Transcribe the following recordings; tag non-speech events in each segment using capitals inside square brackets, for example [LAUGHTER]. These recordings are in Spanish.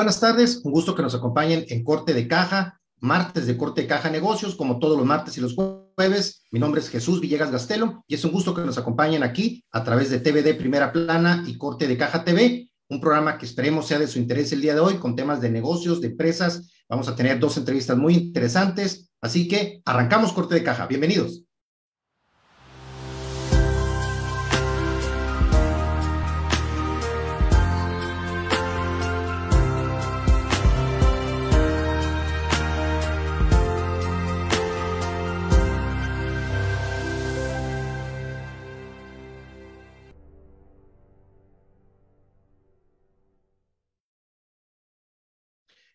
buenas tardes. Un gusto que nos acompañen en Corte de Caja, martes de Corte de Caja Negocios, como todos los martes y los jueves. Mi nombre es Jesús Villegas Gastelo y es un gusto que nos acompañen aquí a través de TVD Primera Plana y Corte de Caja TV, un programa que esperemos sea de su interés el día de hoy con temas de negocios, de empresas. Vamos a tener dos entrevistas muy interesantes, así que arrancamos Corte de Caja. Bienvenidos.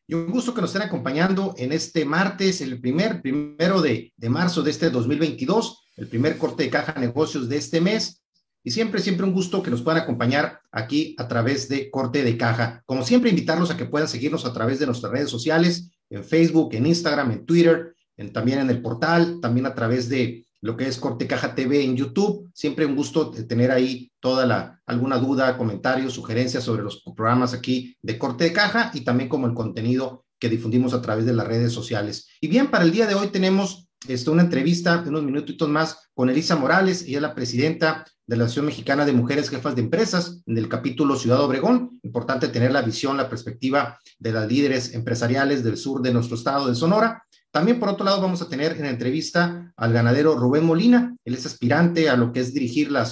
Y un gusto que nos estén acompañando en este martes, el primer, primero de, de marzo de este 2022, el primer corte de caja negocios de este mes. Y siempre, siempre un gusto que nos puedan acompañar aquí a través de corte de caja. Como siempre, invitarlos a que puedan seguirnos a través de nuestras redes sociales, en Facebook, en Instagram, en Twitter, en, también en el portal, también a través de lo que es Corte Caja TV en YouTube. Siempre un gusto tener ahí toda la, alguna duda, comentarios, sugerencias sobre los programas aquí de Corte de Caja y también como el contenido que difundimos a través de las redes sociales. Y bien, para el día de hoy tenemos este, una entrevista de unos minutitos más con Elisa Morales, ella es la presidenta de la Asociación Mexicana de Mujeres Jefas de Empresas en el capítulo Ciudad Obregón. Importante tener la visión, la perspectiva de las líderes empresariales del sur de nuestro estado de Sonora. También, por otro lado, vamos a tener en entrevista al ganadero Rubén Molina. Él es aspirante a lo que es dirigir la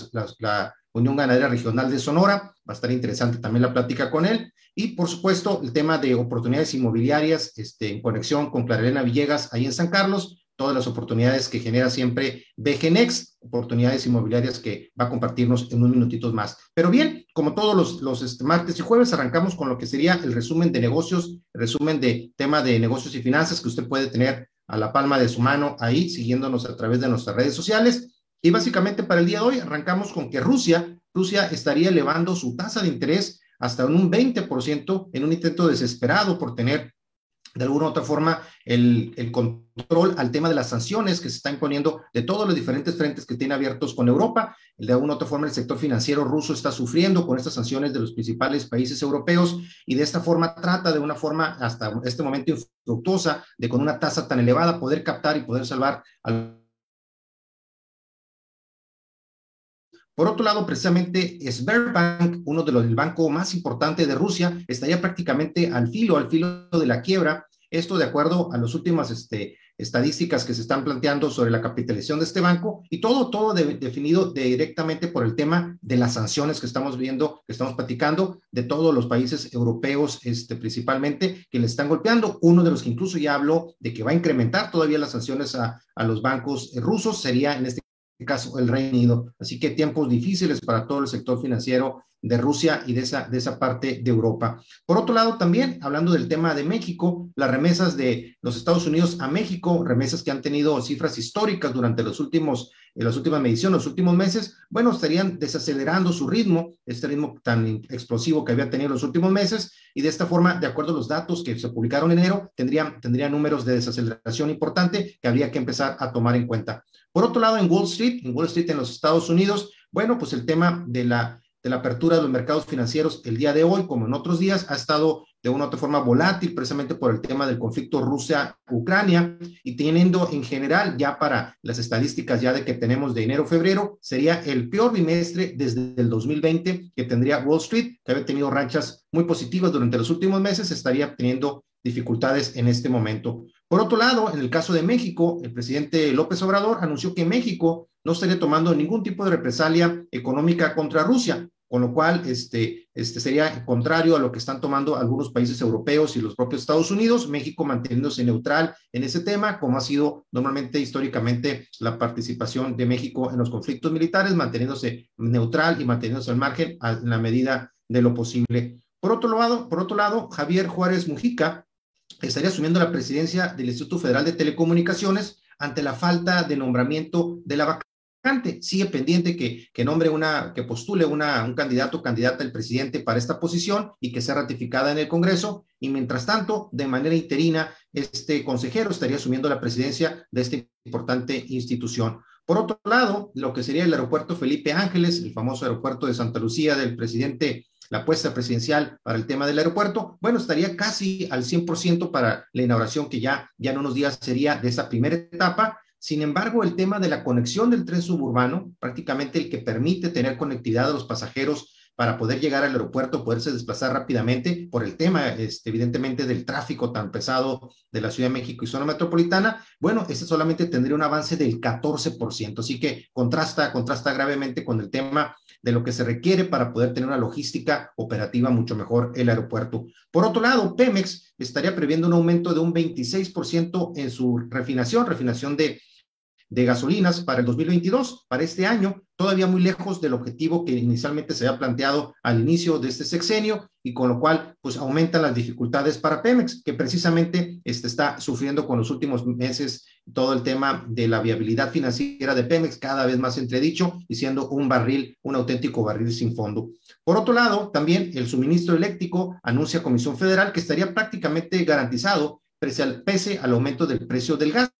Unión Ganadera Regional de Sonora. Va a estar interesante también la plática con él. Y, por supuesto, el tema de oportunidades inmobiliarias este, en conexión con Clarelena Villegas, ahí en San Carlos. Todas las oportunidades que genera siempre BGNex, oportunidades inmobiliarias que va a compartirnos en unos minutitos más. Pero bien, como todos los, los este, martes y jueves, arrancamos con lo que sería el resumen de negocios, resumen de tema de negocios y finanzas que usted puede tener a la palma de su mano ahí, siguiéndonos a través de nuestras redes sociales. Y básicamente para el día de hoy arrancamos con que Rusia, Rusia estaría elevando su tasa de interés hasta un 20% en un intento desesperado por tener de alguna u otra forma el, el, control al tema de las sanciones que se están imponiendo de todos los diferentes frentes que tiene abiertos con Europa. De alguna u otra forma el sector financiero ruso está sufriendo con estas sanciones de los principales países europeos y de esta forma trata de una forma hasta este momento infructuosa de con una tasa tan elevada poder captar y poder salvar al Por otro lado, precisamente Sberbank, uno de los del banco más importante de Rusia, estaría prácticamente al filo, al filo de la quiebra. Esto de acuerdo a las últimas este, estadísticas que se están planteando sobre la capitalización de este banco y todo, todo definido directamente por el tema de las sanciones que estamos viendo, que estamos platicando de todos los países europeos, este, principalmente, que le están golpeando. Uno de los que incluso ya habló de que va a incrementar todavía las sanciones a, a los bancos rusos sería en este caso el Reino Unido. Así que tiempos difíciles para todo el sector financiero de Rusia y de esa, de esa parte de Europa. Por otro lado, también hablando del tema de México, las remesas de los Estados Unidos a México, remesas que han tenido cifras históricas durante los últimos, en las últimas mediciones, los últimos meses, bueno, estarían desacelerando su ritmo, este ritmo tan explosivo que había tenido en los últimos meses, y de esta forma, de acuerdo a los datos que se publicaron en enero, tendrían, tendrían números de desaceleración importante que habría que empezar a tomar en cuenta. Por otro lado, en Wall Street, en Wall Street en los Estados Unidos, bueno, pues el tema de la, apertura de los mercados financieros el día de hoy, como en otros días, ha estado de una u otra forma volátil, precisamente por el tema del conflicto Rusia-Ucrania, y teniendo en general ya para las estadísticas ya de que tenemos de enero-febrero, sería el peor bimestre desde el 2020 que tendría Wall Street, que había tenido ranchas muy positivas durante los últimos meses, estaría teniendo dificultades en este momento. Por otro lado, en el caso de México, el presidente López Obrador anunció que México no estaría tomando ningún tipo de represalia económica contra Rusia, con lo cual este, este sería contrario a lo que están tomando algunos países europeos y los propios Estados Unidos, México manteniéndose neutral en ese tema, como ha sido normalmente históricamente la participación de México en los conflictos militares, manteniéndose neutral y manteniéndose al margen en la medida de lo posible. Por otro lado, por otro lado Javier Juárez Mujica, estaría asumiendo la presidencia del Instituto Federal de Telecomunicaciones ante la falta de nombramiento de la vacante. Sigue pendiente que, que nombre una, que postule una, un candidato o candidata el presidente para esta posición y que sea ratificada en el Congreso. Y mientras tanto, de manera interina, este consejero estaría asumiendo la presidencia de esta importante institución. Por otro lado, lo que sería el aeropuerto Felipe Ángeles, el famoso aeropuerto de Santa Lucía del presidente la apuesta presidencial para el tema del aeropuerto, bueno, estaría casi al 100% para la inauguración que ya, ya en unos días sería de esa primera etapa. Sin embargo, el tema de la conexión del tren suburbano, prácticamente el que permite tener conectividad a los pasajeros para poder llegar al aeropuerto, poderse desplazar rápidamente por el tema, este, evidentemente, del tráfico tan pesado de la Ciudad de México y zona metropolitana, bueno, ese solamente tendría un avance del 14%, así que contrasta, contrasta gravemente con el tema de lo que se requiere para poder tener una logística operativa mucho mejor el aeropuerto. Por otro lado, Pemex estaría previendo un aumento de un 26% en su refinación, refinación de de gasolinas para el 2022, para este año, todavía muy lejos del objetivo que inicialmente se había planteado al inicio de este sexenio y con lo cual pues aumentan las dificultades para Pemex, que precisamente este, está sufriendo con los últimos meses todo el tema de la viabilidad financiera de Pemex, cada vez más entredicho y siendo un barril, un auténtico barril sin fondo. Por otro lado, también el suministro eléctrico anuncia Comisión Federal que estaría prácticamente garantizado pese al, pese al aumento del precio del gas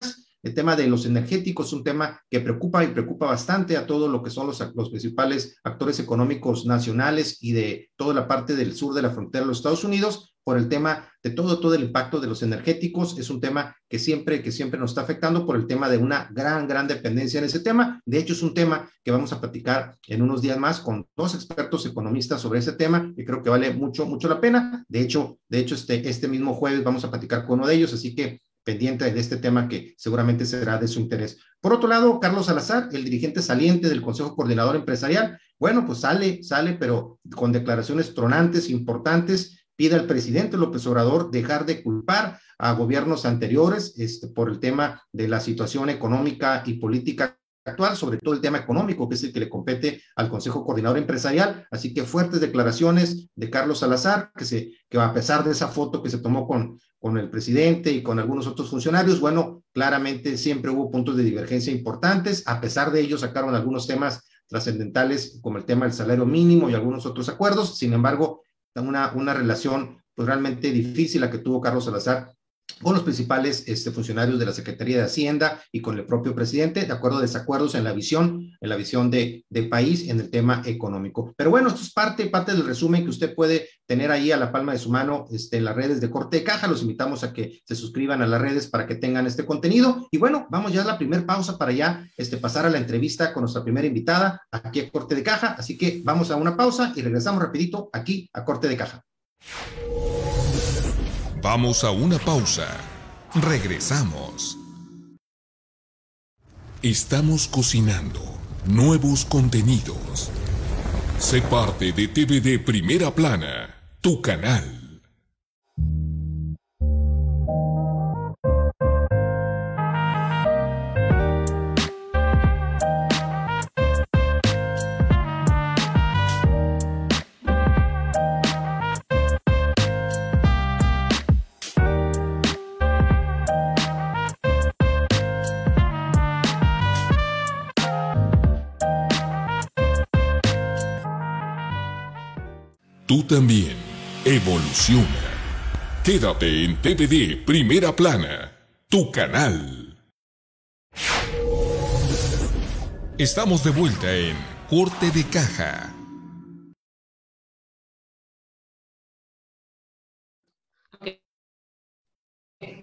el tema de los energéticos es un tema que preocupa y preocupa bastante a todo lo que son los, los principales actores económicos nacionales y de toda la parte del sur de la frontera de los Estados Unidos por el tema de todo, todo el impacto de los energéticos. Es un tema que siempre, que siempre nos está afectando por el tema de una gran, gran dependencia en ese tema. De hecho, es un tema que vamos a platicar en unos días más con dos expertos economistas sobre ese tema y creo que vale mucho, mucho la pena. De hecho, de hecho, este, este mismo jueves vamos a platicar con uno de ellos, así que pendiente de este tema que seguramente será de su interés. Por otro lado, Carlos Salazar, el dirigente saliente del Consejo Coordinador Empresarial, bueno, pues sale, sale, pero con declaraciones tronantes, importantes, pide al presidente López Obrador dejar de culpar a gobiernos anteriores este, por el tema de la situación económica y política actual, sobre todo el tema económico, que es el que le compete al Consejo Coordinador Empresarial. Así que fuertes declaraciones de Carlos Salazar, que, se, que a pesar de esa foto que se tomó con, con el presidente y con algunos otros funcionarios, bueno, claramente siempre hubo puntos de divergencia importantes. A pesar de ello, sacaron algunos temas trascendentales, como el tema del salario mínimo y algunos otros acuerdos. Sin embargo, una, una relación pues, realmente difícil la que tuvo Carlos Salazar con los principales este, funcionarios de la Secretaría de Hacienda y con el propio presidente, de acuerdo a desacuerdos en la visión, en la visión de, de, país en el tema económico. Pero bueno, esto es parte, parte del resumen que usted puede tener ahí a la palma de su mano este, en las redes de Corte de Caja. Los invitamos a que se suscriban a las redes para que tengan este contenido. Y bueno, vamos ya a la primera pausa para ya este, pasar a la entrevista con nuestra primera invitada aquí a Corte de Caja. Así que vamos a una pausa y regresamos rapidito aquí a Corte de Caja. Vamos a una pausa. Regresamos. Estamos cocinando nuevos contenidos. Sé parte de TVD Primera Plana, tu canal. Tú también evoluciona. Quédate en TVD Primera Plana, tu canal. Estamos de vuelta en Corte de Caja.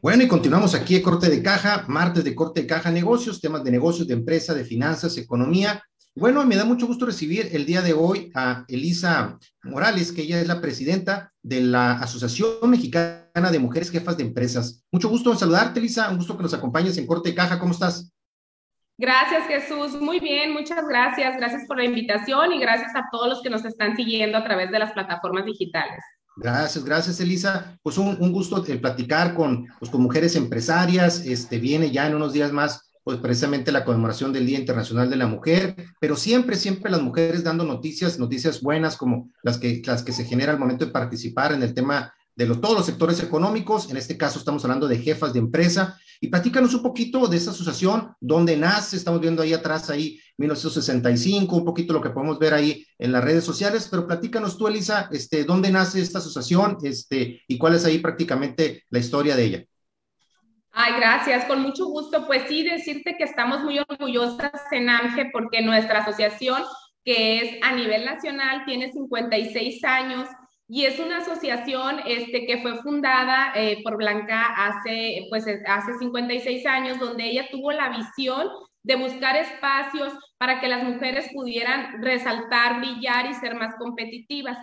Bueno, y continuamos aquí en Corte de Caja, martes de Corte de Caja Negocios, temas de negocios, de empresa, de finanzas, economía bueno, me da mucho gusto recibir el día de hoy a Elisa Morales, que ella es la presidenta de la Asociación Mexicana de Mujeres Jefas de Empresas. Mucho gusto en saludarte, Elisa. Un gusto que nos acompañes en Corte de Caja. ¿Cómo estás? Gracias, Jesús. Muy bien, muchas gracias. Gracias por la invitación y gracias a todos los que nos están siguiendo a través de las plataformas digitales. Gracias, gracias, Elisa. Pues un, gusto platicar con, pues, con mujeres empresarias. Este viene ya en unos días más pues precisamente la conmemoración del Día Internacional de la Mujer, pero siempre, siempre las mujeres dando noticias, noticias buenas como las que, las que se genera al momento de participar en el tema de todos los sectores económicos, en este caso estamos hablando de jefas de empresa, y platícanos un poquito de esta asociación, dónde nace, estamos viendo ahí atrás, ahí 1965, un poquito lo que podemos ver ahí en las redes sociales, pero platícanos tú, Elisa, este, dónde nace esta asociación este, y cuál es ahí prácticamente la historia de ella. Ay, gracias, con mucho gusto. Pues sí, decirte que estamos muy orgullosas en AMGE porque nuestra asociación que es a nivel nacional, tiene 56 años y es una asociación este, que fue fundada eh, por Blanca hace, pues, hace 56 años, donde ella tuvo la visión de buscar espacios para que las mujeres pudieran resaltar, brillar y ser más competitivas.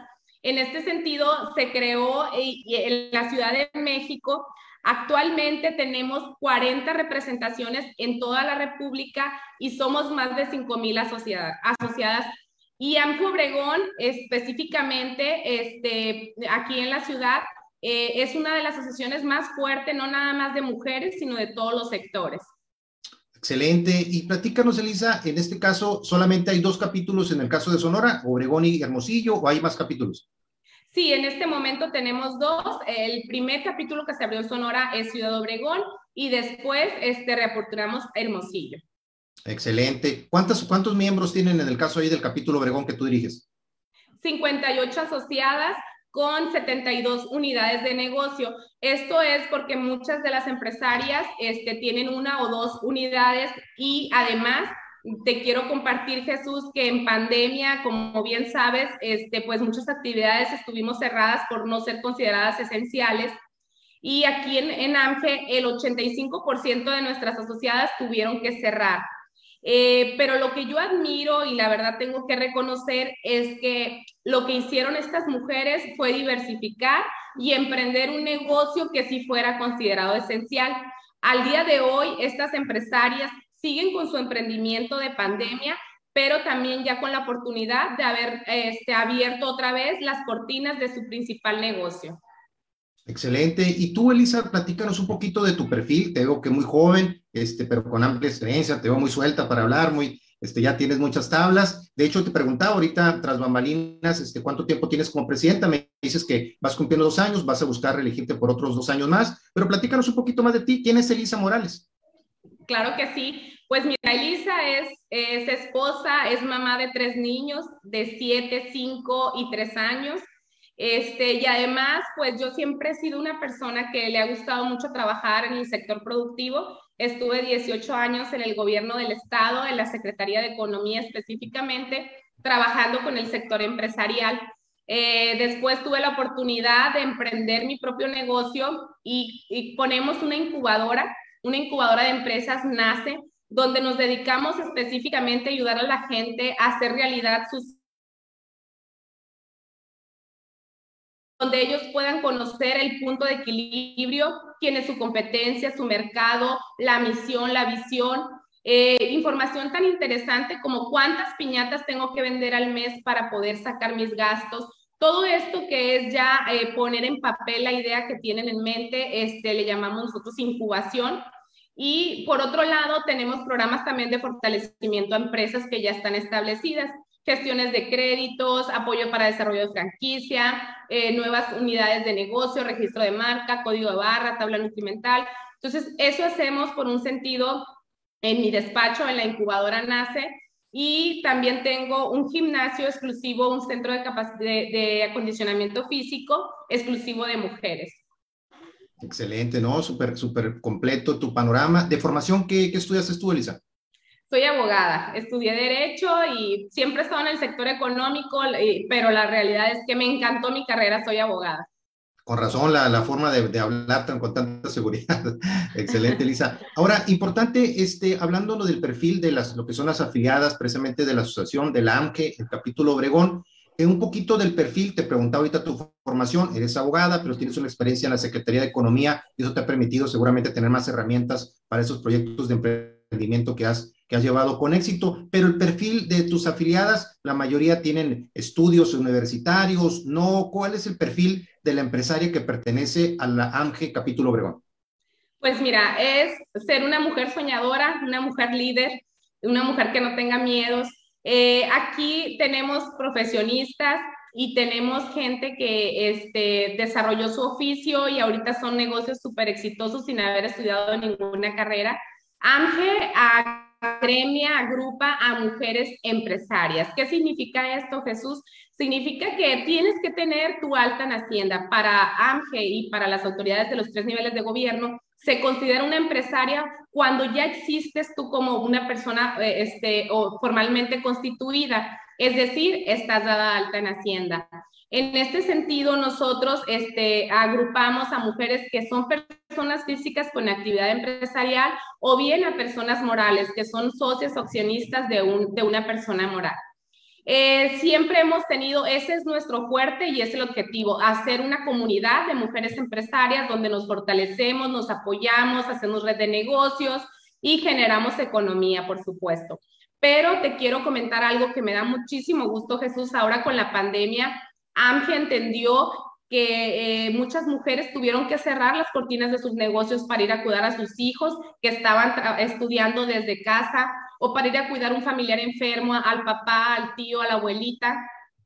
En este sentido, se creó eh, en la Ciudad de México. Actualmente tenemos 40 representaciones en toda la República y somos más de 5 mil asociadas, asociadas. Y AMFE Obregón, específicamente este, aquí en la ciudad, eh, es una de las asociaciones más fuertes, no nada más de mujeres, sino de todos los sectores. Excelente. Y platícanos, Elisa, en este caso, ¿solamente hay dos capítulos en el caso de Sonora, Obregón y Hermosillo, o hay más capítulos? Sí, en este momento tenemos dos. El primer capítulo que se abrió en Sonora es Ciudad Obregón y después este, reaperturamos Hermosillo. Excelente. ¿Cuántos, ¿Cuántos miembros tienen en el caso ahí del capítulo Obregón que tú diriges? 58 asociadas con 72 unidades de negocio. Esto es porque muchas de las empresarias este, tienen una o dos unidades y además te quiero compartir, Jesús, que en pandemia, como bien sabes, este, pues muchas actividades estuvimos cerradas por no ser consideradas esenciales. Y aquí en, en el 85% de nuestras asociadas tuvieron que cerrar. Eh, pero lo que yo admiro y la verdad tengo que reconocer es que lo que hicieron estas mujeres fue diversificar y emprender un negocio que sí fuera considerado esencial. Al día de hoy, estas empresarias siguen con su emprendimiento de pandemia, pero también ya con la oportunidad de haber este, abierto otra vez las cortinas de su principal negocio. Excelente. Y tú, Elisa, platícanos un poquito de tu perfil. Te veo que muy joven, este, pero con amplia experiencia, te veo muy suelta para hablar, muy, este, ya tienes muchas tablas. De hecho, te preguntaba ahorita, tras bambalinas, este, ¿cuánto tiempo tienes como presidenta? Me dices que vas cumpliendo dos años, vas a buscar reelegirte por otros dos años más, pero platícanos un poquito más de ti. ¿Quién es Elisa Morales? Claro que sí. Pues mira, Elisa es, es esposa, es mamá de tres niños de siete, cinco y tres años. Este, y además, pues yo siempre he sido una persona que le ha gustado mucho trabajar en el sector productivo. Estuve 18 años en el gobierno del estado, en la Secretaría de Economía específicamente, trabajando con el sector empresarial. Eh, después tuve la oportunidad de emprender mi propio negocio y ponemos una incubadora, una incubadora de empresas nace, donde nos dedicamos específicamente a ayudar a la gente a hacer realidad sus donde ellos puedan conocer el punto de equilibrio, quién es su competencia, su mercado, la misión, la visión, eh, información tan interesante como cuántas piñatas tengo que vender al mes para poder sacar mis gastos. Todo esto que es ya eh, poner en papel la idea que tienen en mente, este, le llamamos nosotros incubación. Y por otro lado, tenemos programas también de fortalecimiento a empresas que ya están establecidas gestiones de créditos, apoyo para desarrollo de franquicia, eh, nuevas unidades de negocio, registro de marca, código de barra, tabla nutrimental. Entonces, eso hacemos por un sentido en mi despacho, en la incubadora NACE, y también tengo un gimnasio exclusivo, un centro de, acondicionamiento físico exclusivo de mujeres. Excelente, ¿no? Súper, súper completo tu panorama. ¿De formación qué, qué estudiaste tú, Elisa? soy abogada, estudié derecho y siempre he estado en el sector económico, pero la realidad es que me encantó mi carrera, soy abogada. Con razón, la, la forma de, de, hablar tan, con tanta seguridad. [LAUGHS] Excelente, Elisa. Ahora, importante, este, hablando del perfil de las, lo que son las afiliadas precisamente de la asociación de la AMCE, el capítulo Obregón, eh, un poquito del perfil, te preguntaba ahorita tu formación, eres abogada, pero tienes una experiencia en la Secretaría de Economía y eso te ha permitido seguramente tener más herramientas para esos proyectos de emprendimiento que has que has llevado con éxito, pero el perfil de tus afiliadas, la mayoría tienen estudios universitarios, ¿no? ¿Cuál es el perfil de la empresaria que pertenece a la AMGE Capítulo Obregón? Pues mira, es ser una mujer soñadora, una mujer líder, una mujer que no tenga miedos. Eh, aquí tenemos profesionistas y tenemos gente que este, desarrolló su oficio y ahorita son negocios súper exitosos sin haber estudiado ninguna carrera. AMGE a gremia agrupa a mujeres empresarias. ¿Qué significa esto, Jesús? Significa que tienes que tener tu alta en Hacienda. Para AMGE y para las autoridades de los tres niveles de gobierno, se considera una empresaria cuando ya existes tú como una persona eh, este, o formalmente constituida. es decir, estás dada alta en Hacienda. En este sentido, nosotros este, agrupamos a mujeres que son personas físicas con actividad empresarial o bien a personas morales, que son socios accionistas de, un, de una persona moral. Eh, siempre hemos tenido, ese es nuestro fuerte y es el objetivo, hacer una comunidad de mujeres empresarias donde nos fortalecemos, nos apoyamos, hacemos red de negocios y generamos economía, por supuesto. Pero te quiero comentar algo que me da muchísimo gusto, Jesús, ahora con la pandemia AMGE entendió que eh, muchas mujeres tuvieron que cerrar las cortinas de sus negocios para ir a cuidar a sus hijos que estaban estudiando desde casa o para ir a cuidar a un familiar enfermo, al papá, al tío, a la abuelita.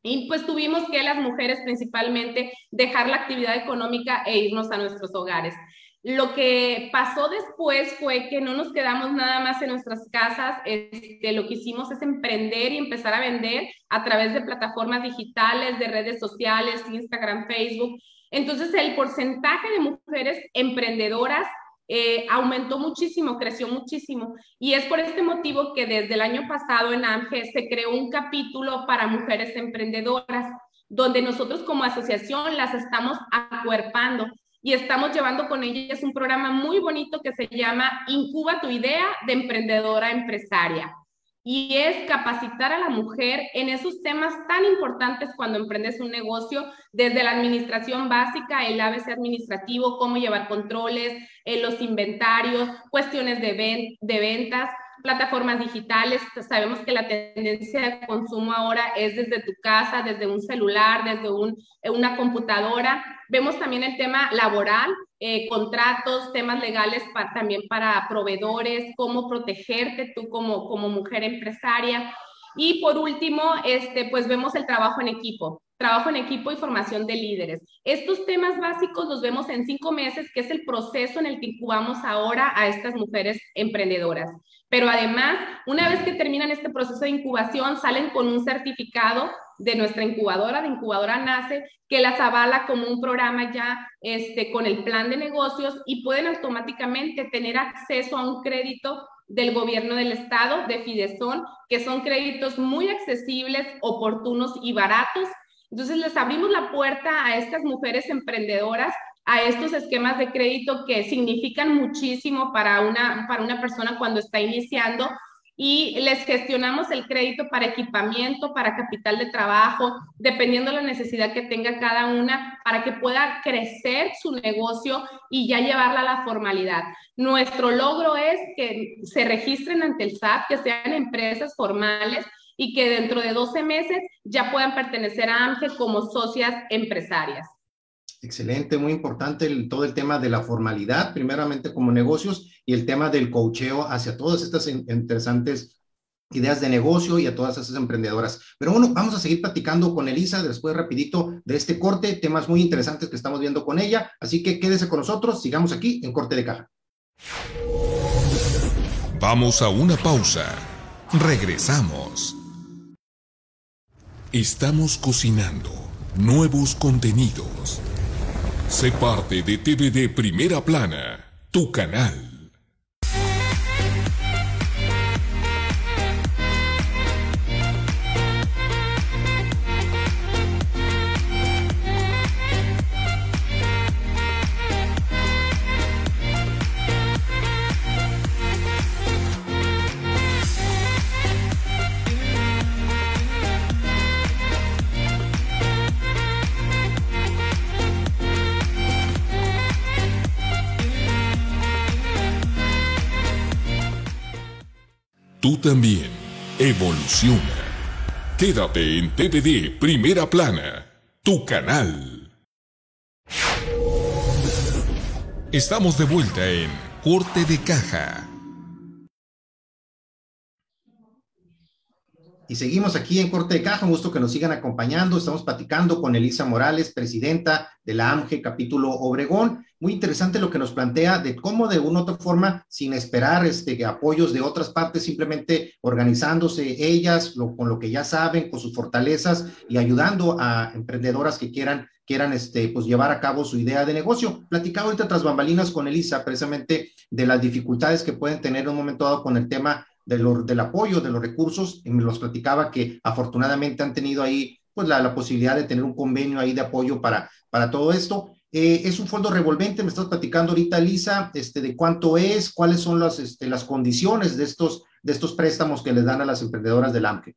Y pues tuvimos que las mujeres principalmente dejar la actividad económica e irnos a nuestros hogares. Lo que pasó después fue que no nos quedamos nada más en nuestras casas, este, lo que hicimos es emprender y empezar a vender a través de plataformas digitales, de redes sociales, Instagram, Facebook. Entonces el porcentaje de mujeres emprendedoras eh, aumentó muchísimo, creció muchísimo. Y es por este motivo que desde el año pasado en AMGE se creó un capítulo para mujeres emprendedoras, donde nosotros como asociación las estamos acuerpando y estamos llevando con ellas un programa muy bonito que se llama Incuba tu idea de emprendedora empresaria. Y es capacitar a la mujer en esos temas tan importantes cuando emprendes un negocio, desde la administración básica, el ABC administrativo, cómo llevar controles, eh, los inventarios, cuestiones de, de ventas, plataformas digitales. Sabemos que la tendencia de consumo ahora es desde tu casa, desde un celular, desde un, una computadora. Vemos también el tema laboral, eh, contratos, temas legales también para proveedores, cómo protegerte tú como, como mujer empresaria. Y por último, este, pues vemos el trabajo en equipo, trabajo en equipo y formación de líderes. Estos temas básicos los vemos en cinco meses, que es el proceso en el que incubamos ahora a estas mujeres emprendedoras. Pero además, una vez que terminan este proceso de incubación, salen con un certificado de nuestra incubadora, de incubadora NACE, que las avala como un programa ya este, con el plan de negocios y pueden automáticamente tener acceso a un crédito del gobierno del estado, de Fidesón, que son créditos muy accesibles, oportunos y baratos. Entonces les abrimos la puerta a estas mujeres emprendedoras a estos esquemas de crédito que significan muchísimo para una, para una persona cuando está iniciando y les gestionamos el crédito para equipamiento, para capital de trabajo, dependiendo de la necesidad que tenga cada una, para que pueda crecer su negocio y ya llevarla a la formalidad. Nuestro logro es que se registren ante el SAT, que sean empresas formales y que dentro de 12 meses ya puedan pertenecer a AMGE como socias empresarias. Excelente, muy importante todo el tema de la formalidad, primeramente como negocios, y el tema del coacheo hacia todas estas interesantes ideas de negocio y a todas esas emprendedoras. Pero bueno, vamos a seguir platicando con Elisa después rapidito de este corte, temas muy interesantes que estamos viendo con ella, así que quédese con nosotros, sigamos aquí en Corte de Caja. Vamos a una pausa. Regresamos. Estamos cocinando nuevos contenidos Sé parte de TVD Primera Plana, tu canal. También. Evoluciona. Quédate en TVD Primera Plana, tu canal. Estamos de vuelta en Corte de Caja. Y seguimos aquí en Corte de Caja, un gusto que nos sigan acompañando. Estamos platicando con Elisa Morales, presidenta de la AMGE capítulo Obregón. Muy interesante lo que nos plantea de cómo de una u otra forma, sin esperar este, apoyos de otras partes, simplemente organizándose ellas con lo que ya saben, con sus fortalezas y ayudando a emprendedoras que quieran quieran este, pues, llevar a cabo su idea de negocio. Platicaba ahorita tras bambalinas con Elisa precisamente de las dificultades que pueden tener en un momento dado con el tema del apoyo, de los recursos, y me los platicaba que afortunadamente han tenido ahí pues la, la posibilidad de tener un convenio ahí de apoyo para, para todo esto. Eh, es un fondo revolvente, me estás platicando ahorita, Lisa, este, de cuánto es, cuáles son las, este, las condiciones de estos, de estos préstamos que les dan a las emprendedoras del AMPE.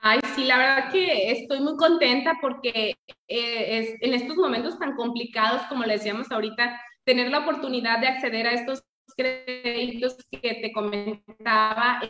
Ay, sí, la verdad que estoy muy contenta porque eh, es, en estos momentos tan complicados, como le decíamos ahorita, tener la oportunidad de acceder a estos créditos que te comentaba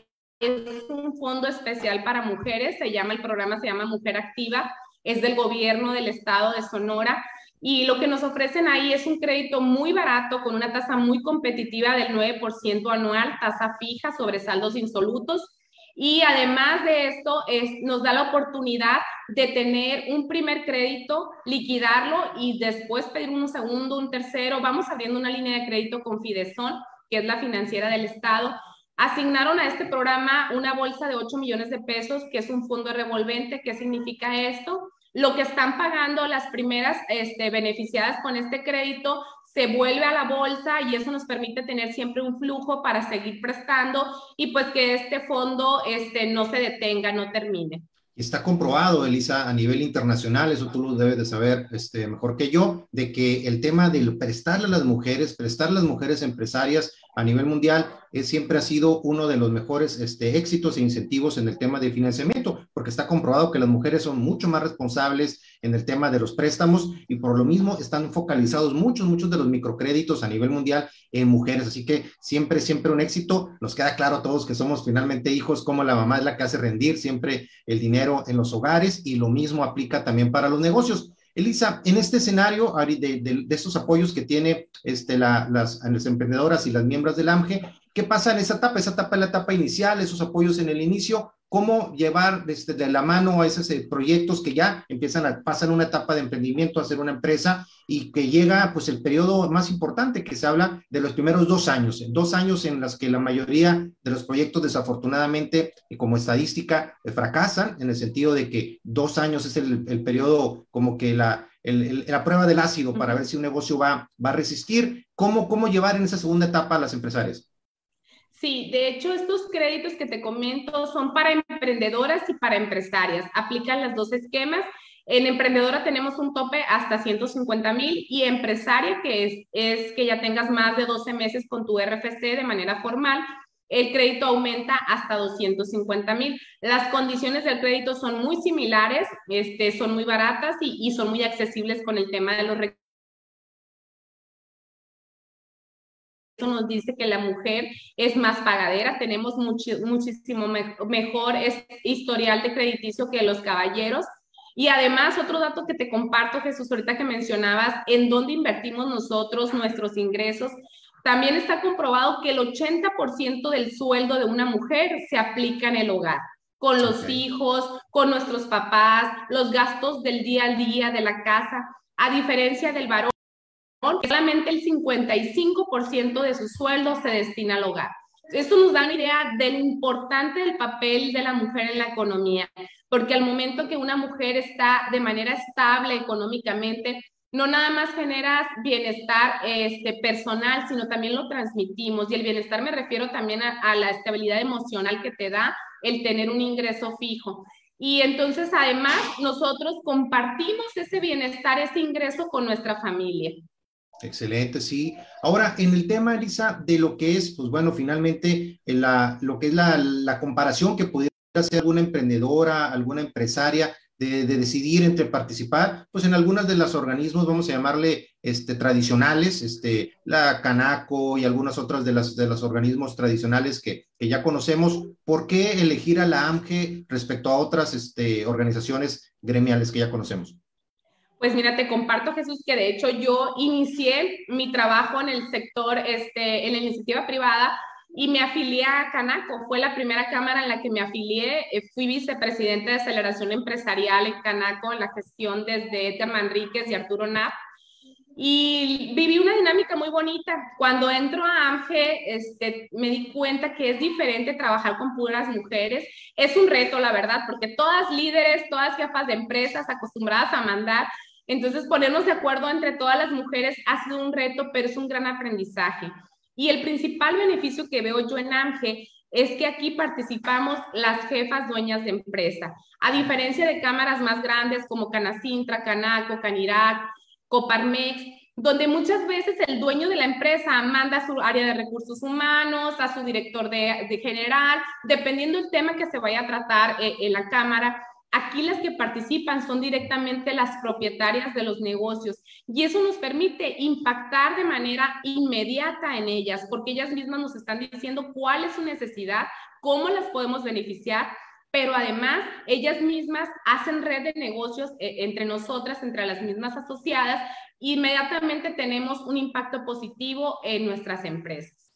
es un fondo especial para mujeres, se llama, el programa se llama Mujer Activa, es del gobierno del estado de Sonora y lo que nos ofrecen ahí es un crédito muy barato con una tasa muy competitiva del 9% anual, tasa fija sobre saldos insolutos. Y además de esto, es, nos da la oportunidad de tener un primer crédito, liquidarlo y después pedir un segundo, un tercero. Vamos abriendo una línea de crédito con Fidesón, que es la financiera del Estado. Asignaron a este programa una bolsa de 8 millones de pesos, que es un fondo revolvente. ¿Qué significa esto? Lo que están pagando las primeras este, beneficiadas con este crédito se vuelve a la bolsa y eso nos permite tener siempre un flujo para seguir prestando y pues que este fondo este, no se detenga, no termine. Está comprobado, Elisa, a nivel internacional, eso tú lo debes de saber este, mejor que yo, de que el tema de prestarle a las mujeres, prestar a las mujeres empresarias a nivel mundial, es, siempre ha sido uno de los mejores este, éxitos e incentivos en el tema de financiamiento, porque está comprobado que las mujeres son mucho más responsables en el tema de los préstamos y por lo mismo están focalizados muchos, muchos de los microcréditos a nivel mundial en mujeres. Así que siempre, siempre un éxito. Nos queda claro a todos que somos finalmente hijos, como la mamá es la que hace rendir siempre el dinero en los hogares y lo mismo aplica también para los negocios. Elisa, en este escenario de, de, estos apoyos que tiene este, las, las, emprendedoras y las miembros del AMGE, ¿qué pasa en esa etapa? Esa etapa es la etapa inicial, esos apoyos en el inicio, cómo llevar desde de la mano a esos eh, proyectos que ya empiezan a pasar una etapa de emprendimiento, a ser una empresa y que llega pues el periodo más importante que se habla de los primeros dos años, dos años en los que la mayoría de los proyectos desafortunadamente y como estadística eh, fracasan en el sentido de que dos años es el, el periodo como que la, el, la prueba del ácido para ver si un negocio va, va a resistir. ¿Cómo, ¿Cómo llevar en esa segunda etapa a las empresarias? Sí, de hecho, estos créditos que te comento son para emprendedoras y para empresarias. Aplican los dos esquemas. En emprendedora tenemos un tope hasta 150 mil y empresaria, que es, es que ya tengas más de 12 meses con tu RFC de manera formal, el crédito aumenta hasta 250 mil. Las condiciones del crédito son muy similares, este, son muy baratas y, y son muy accesibles con el tema de los nos dice que la mujer es más pagadera, tenemos muchísimo mejor historial de crediticio que los caballeros. Y además, otro dato que te comparto, Jesús, ahorita que mencionabas, en dónde invertimos nosotros nuestros ingresos, también está comprobado que el 80% del sueldo de una mujer se aplica en el hogar, con los hijos, con nuestros papás, los gastos del día al día de la casa, a diferencia del varón solamente el 55% de su sueldo se destina al hogar. Esto nos da una idea del importante del papel de la mujer en la economía, porque al momento que una mujer está de manera estable económicamente, no nada más generas bienestar este, personal, sino también lo transmitimos. Y el bienestar me refiero también a, a la estabilidad emocional que te da el tener un ingreso fijo. Y entonces, además, nosotros compartimos ese bienestar, ese ingreso con nuestra familia. Excelente, sí. Ahora, en el tema, Elisa, de lo que es, pues bueno, finalmente, la, lo que es la, comparación que pudiera hacer alguna emprendedora, alguna empresaria, de, de, decidir entre participar, pues en algunas de los organismos, vamos a llamarle este, tradicionales, este, la Canaco y algunas otras de, las, de los organismos tradicionales que, que ya conocemos, ¿por qué elegir a la AMGE respecto a otras este, organizaciones gremiales que ya conocemos? Pues mira, te comparto, Jesús, que de hecho yo inicié mi trabajo en el sector, este, en la iniciativa privada y me afilié a Canaco. Fue la primera cámara en la que me afilié. Eh, fui vicepresidente de aceleración empresarial en Canaco, en la gestión desde Edgar Manríquez y Arturo Knapp. Y viví una dinámica muy bonita. Cuando entro a AMGE, este, me di cuenta que es diferente trabajar con puras mujeres. Es un reto, la verdad, porque todas líderes, todas jefas de empresas acostumbradas a mandar, entonces, ponernos de acuerdo entre todas las mujeres ha sido un reto, pero es un gran aprendizaje. Y el principal beneficio que veo yo en AMGE es que aquí participamos las jefas dueñas de empresa. A diferencia de cámaras más grandes como Canacintra, Canaco, Canirac, Coparmex, donde muchas veces el dueño de la empresa manda a su área de recursos humanos, a su director de, general, dependiendo del tema que se vaya a tratar eh, en la Cámara. Aquí las que participan son directamente las propietarias de los negocios y eso nos permite impactar de manera inmediata en ellas porque ellas mismas nos están diciendo cuál es su necesidad, cómo las podemos beneficiar pero además ellas mismas hacen red de negocios eh, entre nosotras, entre las mismas asociadas, inmediatamente tenemos un impacto positivo en nuestras empresas.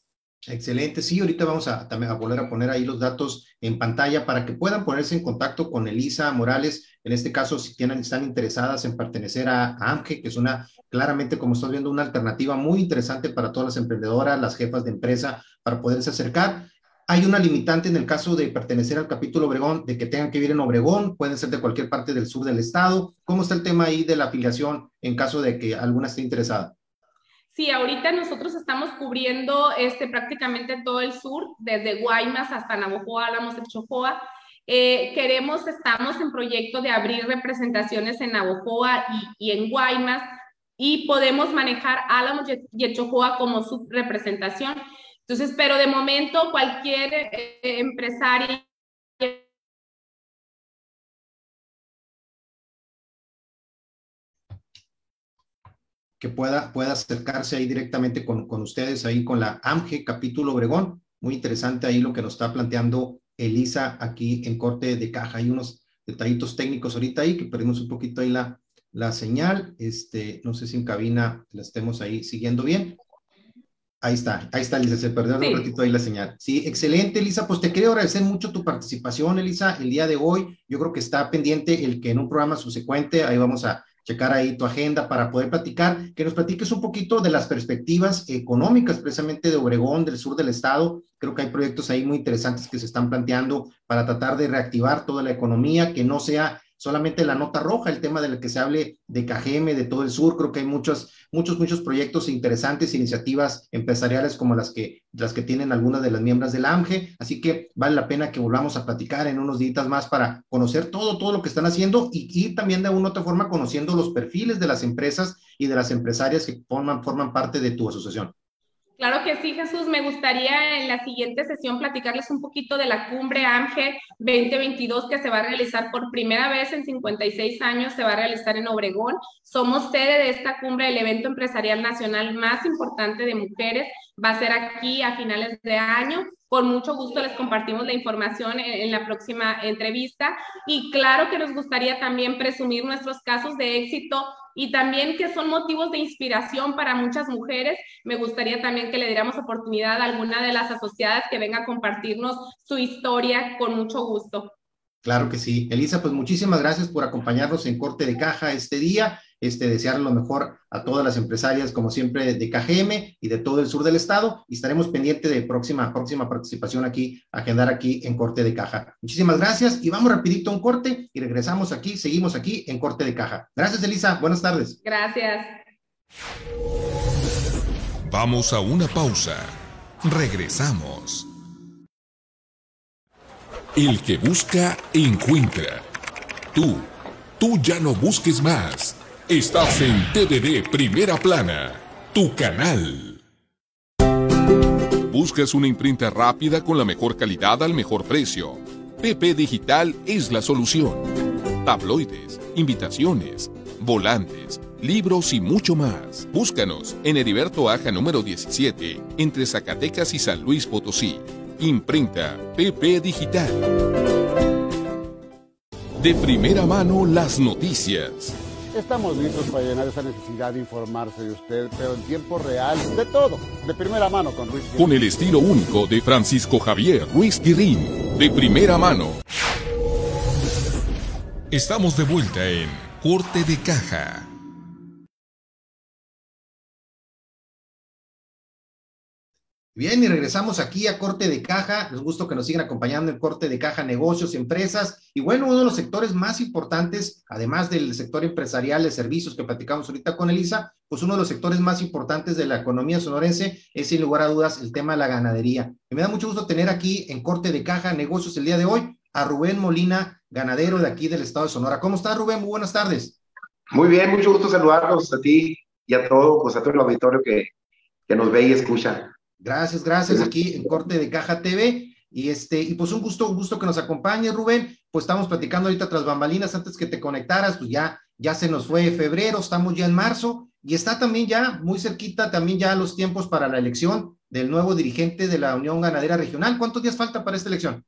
Excelente, sí, ahorita vamos a, también a volver a poner ahí los datos en pantalla para que puedan ponerse en contacto con Elisa Morales, en este caso si tienen, están interesadas en pertenecer a, AMGE, que es una, claramente como estás viendo, una alternativa muy interesante para todas las emprendedoras, las jefas de empresa, para poderse acercar. Hay una limitante en el caso de pertenecer al capítulo Obregón, de que tengan que vivir en Obregón, pueden ser de cualquier parte del sur del estado. ¿Cómo está el tema ahí de la afiliación en caso de que alguna esté interesada? Sí, ahorita nosotros estamos cubriendo este, prácticamente todo el sur, desde Guaymas hasta Navojoa, Álamos, El Chojoa. Eh, queremos, estamos en proyecto de abrir representaciones en Navojoa y, y en Guaymas y podemos manejar Álamos y Chojoa como subrepresentación. Entonces, pero de momento cualquier eh, empresario que pueda, pueda acercarse ahí directamente con, con ustedes, ahí con la AMGE capítulo Obregón. Muy interesante ahí lo que nos está planteando Elisa aquí en corte de caja. Hay unos detallitos técnicos ahorita ahí que perdimos un poquito ahí la, la señal. Este, no sé si en cabina la estemos ahí siguiendo bien. Ahí está, ahí está, Elisa, se perdió un ratito ahí la señal. Sí, excelente, Elisa. Pues te quiero agradecer mucho tu participación, Elisa, el día de hoy. Yo creo que está pendiente el que en un programa subsecuente, ahí vamos a checar ahí tu agenda para poder platicar, que nos platiques un poquito de las perspectivas económicas precisamente de Obregón, del sur del estado. Creo que hay proyectos ahí muy interesantes que se están planteando para tratar de reactivar toda la economía, que no sea solamente la nota roja, el tema del que se hable de KGM, de todo el sur, creo que hay muchos, muchos, muchos proyectos interesantes, iniciativas empresariales como las que, las que tienen algunas de las miembros del AMGE, así que vale la pena que volvamos a platicar en unos días más para conocer todo, todo lo que están haciendo y, también de alguna otra forma conociendo los perfiles de las empresas y de las empresarias que forman, forman parte de tu asociación. Claro que sí, Jesús. Me gustaría en la siguiente sesión platicarles un poquito de la cumbre AMGE 2022 que se va a realizar por primera vez en 56 años, se va a realizar en Obregón. Somos sede de esta cumbre, el evento empresarial nacional más importante de mujeres. Va a ser aquí a finales de año. Con mucho gusto les compartimos la información en, la próxima entrevista. Y claro que nos gustaría también presumir nuestros casos de éxito y también que son motivos de inspiración para muchas mujeres. Me gustaría también que le diéramos oportunidad a alguna de las asociadas que venga a compartirnos su historia con mucho gusto. Claro que sí. Elisa, pues muchísimas gracias por acompañarnos en Corte de Caja este día este, desear lo mejor a todas las empresarias, como siempre, de KGM y de todo el sur del estado, y estaremos pendientes de próxima, próxima participación aquí, agendar aquí en Corte de Caja. Muchísimas gracias y vamos rapidito a un corte y regresamos aquí, seguimos aquí en Corte de Caja. Gracias, Elisa. Buenas tardes. Gracias. Vamos a una pausa. Regresamos. El que busca, encuentra. Tú, tú ya no busques más. Estás en TDD Primera Plana, tu canal. ¿Buscas una imprenta rápida con la mejor calidad al mejor precio? PP Digital es la solución. Tabloides, invitaciones, volantes, libros y mucho más. Búscanos en Heriberto Aja número 17, entre Zacatecas y San Luis Potosí. Imprenta PP Digital. De primera mano las noticias. Estamos listos para llenar esa necesidad de informarse de usted, pero en tiempo real, de todo, de primera mano con Ruiz. Con el estilo único de Francisco Javier Ruiz Guirín, de primera mano. Estamos de vuelta en Corte de Caja. Bien, y regresamos aquí a Corte de Caja. Les gusto que nos sigan acompañando en Corte de Caja, negocios, empresas. Y bueno, uno de los sectores más importantes, además del sector empresarial de servicios que platicamos ahorita con Elisa, pues uno de los sectores más importantes de la economía sonorense es sin lugar a dudas el tema de la ganadería. Y me da mucho gusto tener aquí en Corte de Caja, negocios el día de hoy a Rubén Molina, ganadero de aquí del estado de Sonora. ¿Cómo está Rubén? Muy buenas tardes. Muy bien, mucho gusto saludarlos a ti y a todo, pues a todo el auditorio que, que nos ve y escucha. Gracias, gracias, aquí en Corte de Caja TV. Y este, y pues un gusto, un gusto que nos acompañe, Rubén. Pues estamos platicando ahorita tras bambalinas antes que te conectaras, pues ya, ya se nos fue febrero, estamos ya en marzo, y está también ya muy cerquita también ya los tiempos para la elección del nuevo dirigente de la Unión Ganadera Regional. ¿Cuántos días falta para esta elección?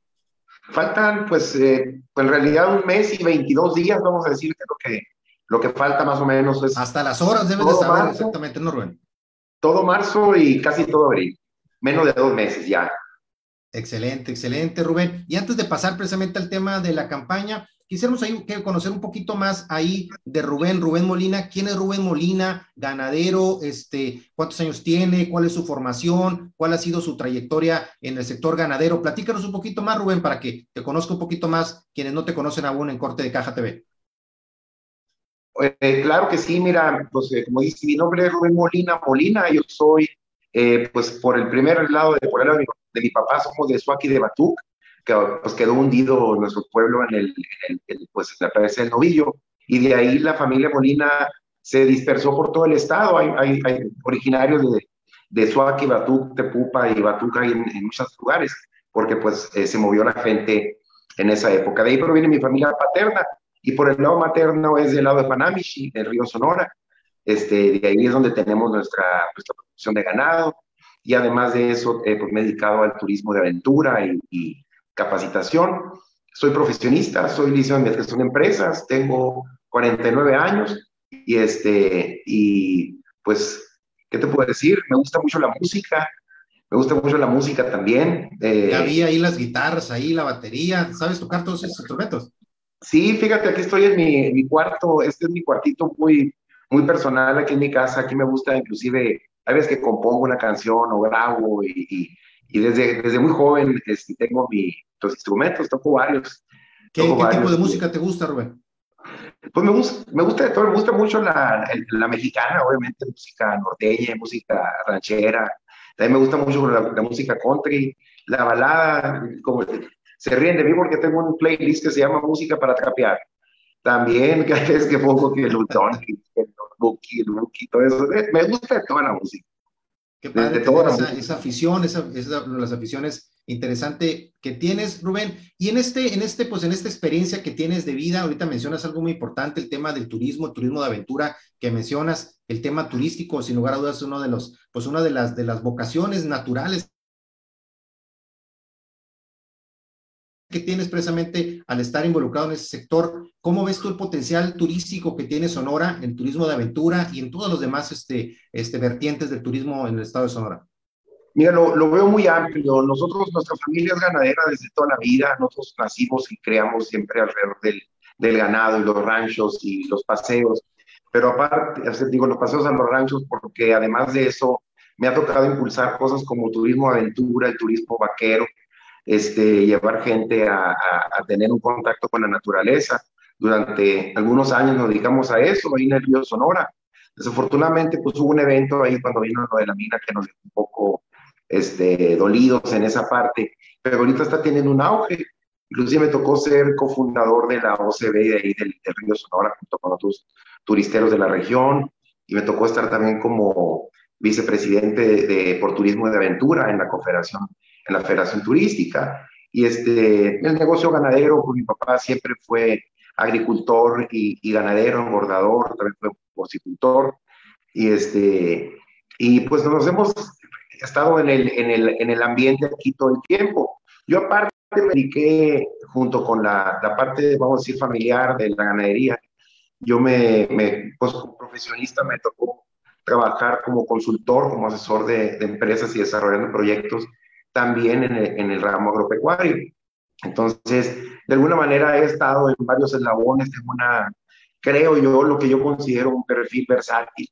Faltan, pues, eh, pues en realidad un mes y 22 días, vamos a decir que lo que, lo que falta más o menos es... Hasta las horas debes de saber exactamente, ¿no, Rubén? Todo marzo y casi todo abril menos de dos meses ya. Excelente, excelente, Rubén. Y antes de pasar precisamente al tema de la campaña, quisiéramos ahí conocer un poquito más ahí de Rubén, Rubén Molina. ¿Quién es Rubén Molina? Ganadero, este, ¿cuántos años tiene? ¿Cuál es su formación? ¿Cuál ha sido su trayectoria en el sector ganadero? Platícanos un poquito más, Rubén, para que te conozca un poquito más quienes no te conocen aún en Corte de Caja TV. Eh, claro que sí, mira, pues eh, como dice, mi nombre es Rubén Molina Molina, yo soy eh, pues por el primer lado, de, por el lado de, mi, papá, somos de Suaki de Batuc, que pues quedó hundido nuestro pueblo en el, el, pues la del novillo, y de ahí la familia Molina se dispersó por todo el estado, hay, hay, hay originarios de, de Suaki, Batuc, Tepupa y Batuc hay en, muchos lugares, porque pues eh, se movió la gente en esa época. De ahí proviene mi familia paterna, y por el lado materno es del lado de Panamichi, del río Sonora, este, de ahí es donde tenemos nuestra, nuestra producción de ganado y además de eso, eh, pues me he dedicado al turismo de aventura y, capacitación. Soy profesionista, soy licenciado en administración de empresas, tengo 49 años y, este, y pues, ¿qué te puedo decir? Me gusta mucho la música, me gusta mucho la música también. Eh, ya vi ahí las guitarras, ahí la batería, ¿sabes tocar todos esos instrumentos? Sí, fíjate, aquí estoy en mi, mi cuarto, este es mi cuartito muy, muy personal aquí en mi casa. Aquí me gusta inclusive, hay veces que compongo una canción o grabo y, y, desde, desde muy joven este, tengo mis instrumentos, toco varios. ¿Qué, tipo de música te gusta, Rubén? Pues me gusta, me gusta de todo, me gusta mucho la, la mexicana, obviamente, música norteña, música ranchera. También me gusta mucho la, la música country, la balada, como se ríen de mí porque tengo un playlist que se llama Música para Trapear también [LAUGHS] cada vez que pongo que el Ultron, el Buki, el Buki, todo eso, me gusta toda la música. Qué padre, toda esa, esa, afición, esa, esa, las aficiones interesante que tienes, Rubén. Y en este, en este, pues en esta experiencia que tienes de vida, ahorita mencionas algo muy importante, el tema del turismo, el turismo de aventura que mencionas, el tema turístico, sin lugar a dudas, uno de los, pues una de las, de las vocaciones naturales que tienes precisamente al estar involucrado en ese sector. ¿Cómo ves tú el potencial turístico que tiene Sonora en turismo de aventura y en todos los demás este, este, vertientes del turismo en el estado de Sonora? Mira, lo, lo, veo muy amplio. Nosotros, nuestra familia es ganadera desde toda la vida. Nosotros nacimos y creamos siempre alrededor del, del ganado y los ranchos y los paseos. Pero aparte, digo, los paseos a los ranchos porque además de eso me ha tocado impulsar cosas como turismo aventura, el turismo vaquero, este, llevar gente a, tener un contacto con la naturaleza. Durante algunos años nos dedicamos a eso ahí en el río Sonora. Desafortunadamente, pues hubo un evento ahí cuando vino lo de la mina que nos dejó un poco este, dolidos en esa parte, pero ahorita está teniendo un auge. Inclusive me tocó ser cofundador de la OCB de ahí del, río Sonora junto con otros turisteros de la región y me tocó estar también como vicepresidente de, de, por turismo de aventura en la Confederación en la Federación Turística. Y este, el negocio ganadero, pues mi papá siempre fue agricultor y, ganadero, engordador, también fue porcicultor. Y, este, y pues nos hemos estado en el, en, el, en el ambiente aquí todo el tiempo. Yo aparte me dediqué junto con la, la parte, vamos a decir, familiar de la ganadería. Yo me, me pues como profesionista me tocó trabajar como consultor, como asesor de, de empresas y desarrollando proyectos también en el, ramo agropecuario. Entonces, de alguna manera he estado en varios eslabones, tengo una, creo yo, lo que yo considero un perfil versátil.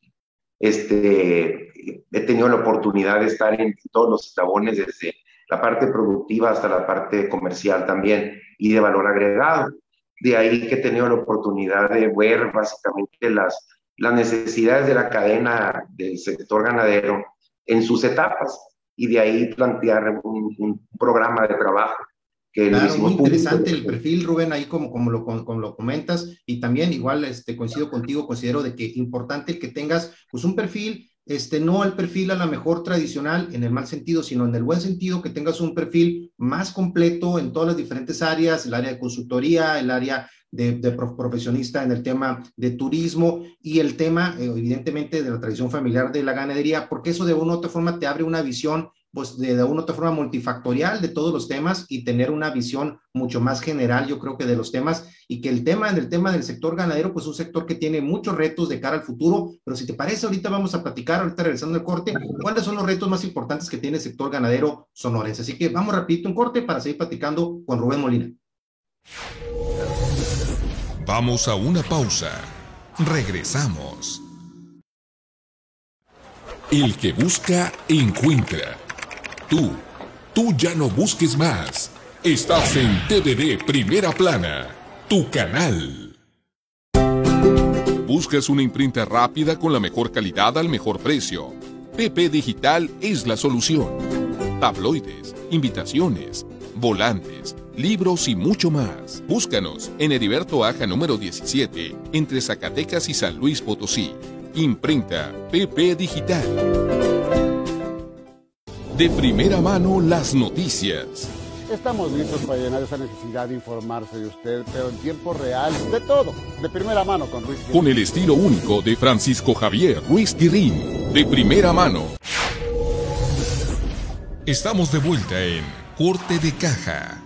Este, he tenido la oportunidad de estar en todos los eslabones, desde la parte productiva hasta la parte comercial también y de valor agregado. De ahí que he tenido la oportunidad de ver básicamente las, las necesidades de la cadena del sector ganadero en sus etapas y de ahí plantear un, programa de trabajo. Que claro, muy interesante el perfil, Rubén, ahí como, como, lo, como lo comentas, y también igual este, coincido contigo, considero de que importante el que tengas pues un perfil este, no el perfil a la mejor tradicional en el mal sentido, sino en el buen sentido, que tengas un perfil más completo en todas las diferentes áreas, el área de consultoría, el área de, profesionista en el tema de turismo y el tema, eh, evidentemente, de la tradición familiar de la ganadería, porque eso de una u otra forma te abre una visión pues de, de una otra forma multifactorial de todos los temas y tener una visión mucho más general, yo creo que de los temas y que el tema en el tema del sector ganadero, pues un sector que tiene muchos retos de cara al futuro, pero si te parece, ahorita vamos a platicar, ahorita regresando al corte, cuáles son los retos más importantes que tiene el sector ganadero sonorense. Así que vamos rapidito un corte para seguir platicando con Rubén Molina. Vamos a una pausa. Regresamos. El que busca, encuentra. Tú, tú ya no busques más. Estás en TVD Primera Plana, tu canal. ¿Buscas una imprenta rápida con la mejor calidad al mejor precio? PP Digital es la solución. Tabloides, invitaciones, volantes, libros y mucho más. Búscanos en Heriberto Aja número 17, entre Zacatecas y San Luis Potosí. Imprenta PP Digital. De primera mano las noticias. Estamos listos para llenar esa necesidad de informarse de usted, pero en tiempo real, de todo, de primera mano con Ruiz Con el estilo único de Francisco Javier Ruiz Guirín, de primera mano. Estamos de vuelta en Corte de Caja.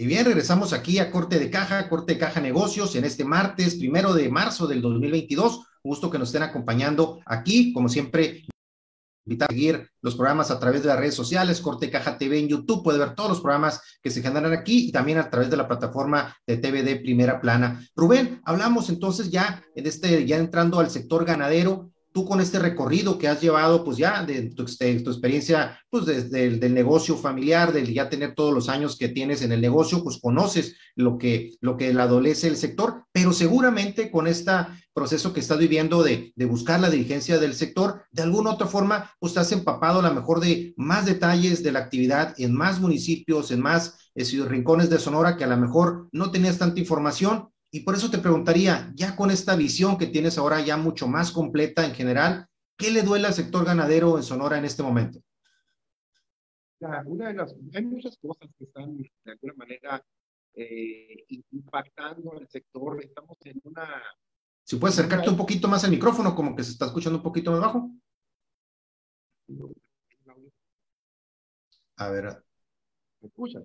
Y bien, regresamos aquí a Corte de Caja, Corte de Caja Negocios, en este martes, primero de marzo del 2022 gusto que nos estén acompañando aquí, como siempre. Invitar a seguir los programas a través de las redes sociales, Corte Caja TV en YouTube, puede ver todos los programas que se generan aquí y también a través de la plataforma de TVD Primera Plana. Rubén, hablamos entonces ya en este, ya entrando al sector ganadero, tú con este recorrido que has llevado, pues ya de tu, experiencia, pues desde el negocio familiar, del ya tener todos los años que tienes en el negocio, pues conoces lo que, lo que le adolece el sector, pero seguramente con este proceso que estás viviendo de, de buscar la dirigencia del sector, de alguna otra forma, pues te has empapado a lo mejor de más detalles de la actividad en más municipios, en más eh, rincones de Sonora que a lo mejor no tenías tanta información y por eso te preguntaría, ya con esta visión que tienes ahora ya mucho más completa en general, ¿qué le duele al sector ganadero en Sonora en este momento? una de las, hay muchas cosas que están de alguna manera eh, impactando al sector. Estamos en una... Si puedes acercarte un poquito más al micrófono, como que se está escuchando un poquito más bajo. A ver. ¿Me escuchas?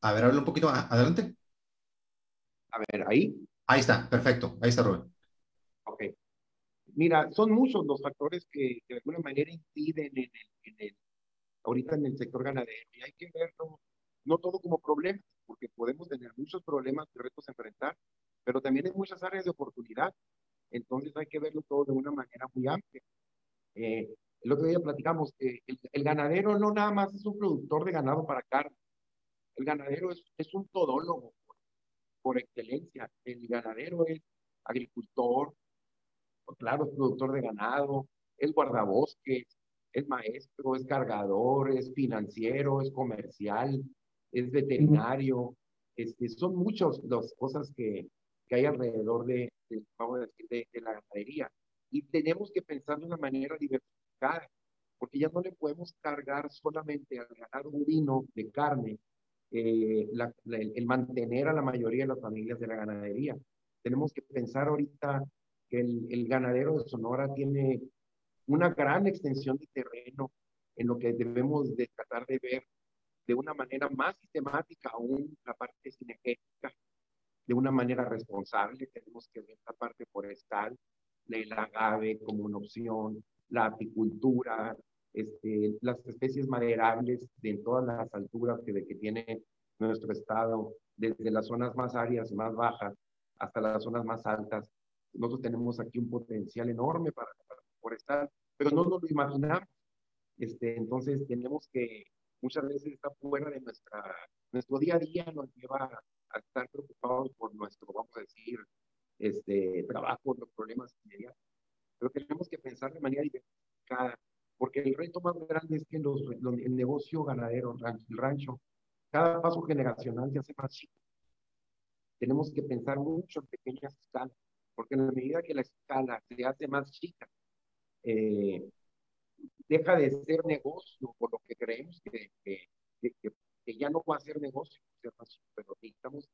A ver, habla un poquito. Adelante. A ver, ahí. Ahí está, perfecto. Ahí está Rubén. Ok. Mira, son muchos los factores que, de alguna manera impiden en el, ahorita en el sector ganadero. Y hay que verlo, no todo como problema, porque podemos tener muchos problemas y retos a enfrentar, pero también hay muchas áreas de oportunidad. Entonces hay que verlo todo de una manera muy amplia. Eh, el otro día platicamos, que el, ganadero no nada más es un productor de ganado para carne. El ganadero es, es un todólogo, por excelencia. El ganadero es agricultor, pues claro, es productor de ganado, es guardabosques, es maestro, es cargador, es financiero, es comercial, es veterinario. Este, son muchas las cosas que, que hay alrededor de, vamos a decir, de, de, la ganadería. Y tenemos que pensar de una manera diversificada, porque ya no le podemos cargar solamente al ganado vino de carne eh, el mantener a la mayoría de las familias de la ganadería. Tenemos que pensar ahorita que el, ganadero de Sonora tiene una gran extensión de terreno en lo que debemos de tratar de ver de una manera más sistemática aún la parte cinegética, de una manera responsable. Tenemos que ver la parte forestal, el agave como una opción, la apicultura, este, las especies maderables de todas las alturas que, de que tiene nuestro estado, desde las zonas más áreas, más bajas, hasta las zonas más altas, nosotros tenemos aquí un potencial enorme para, para estar, pero no nos lo imaginamos. Este, entonces tenemos que, muchas veces está fuera de nuestra, nuestro día a día, nos lleva a estar preocupados por nuestro, vamos a decir, este, trabajo, los problemas. Pero tenemos que pensar de manera diversificada, porque el reto más grande es que los, el negocio ganadero, el rancho, cada paso generacional se hace más chico. Tenemos que pensar mucho en pequeñas escalas, porque en la medida que la escala se hace más chica, eh, deja de ser negocio por lo que creemos que, que, que, ya no va a ser negocio, pero necesitamos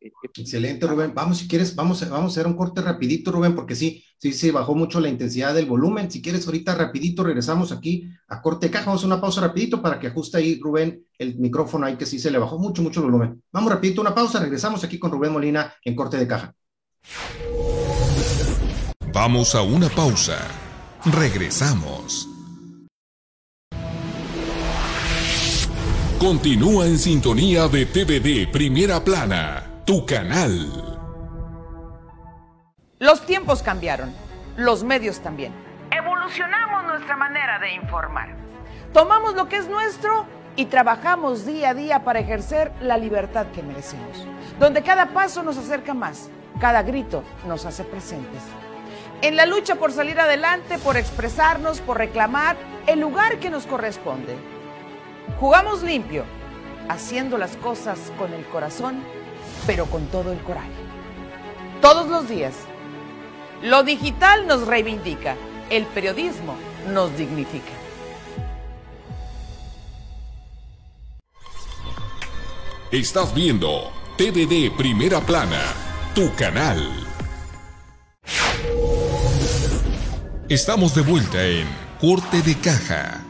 Excelente, Rubén. Vamos, si quieres, vamos, vamos a hacer un corte rapidito, Rubén, porque sí, sí, sí, bajó mucho la intensidad del volumen. Si quieres, ahorita rapidito regresamos aquí a corte de caja. Vamos a una pausa rapidito para que ajuste ahí, Rubén, el micrófono ahí, que sí se le bajó mucho, mucho el volumen. Vamos rapidito, una pausa, regresamos aquí con Rubén Molina en corte de caja. Vamos a una pausa. Regresamos. Continúa en sintonía de TVD Primera Plana, tu canal. Los tiempos cambiaron, los medios también. Evolucionamos nuestra manera de informar. Tomamos lo que es nuestro y trabajamos día a día para ejercer la libertad que merecemos, donde cada paso nos acerca más, cada grito nos hace presentes. En la lucha por salir adelante, por expresarnos, por reclamar el lugar que nos corresponde Jugamos limpio, haciendo las cosas con el corazón, pero con todo el coraje. Todos los días. Lo digital nos reivindica, el periodismo nos dignifica. Estás viendo TVD Primera Plana, tu canal. Estamos de vuelta en Corte de Caja.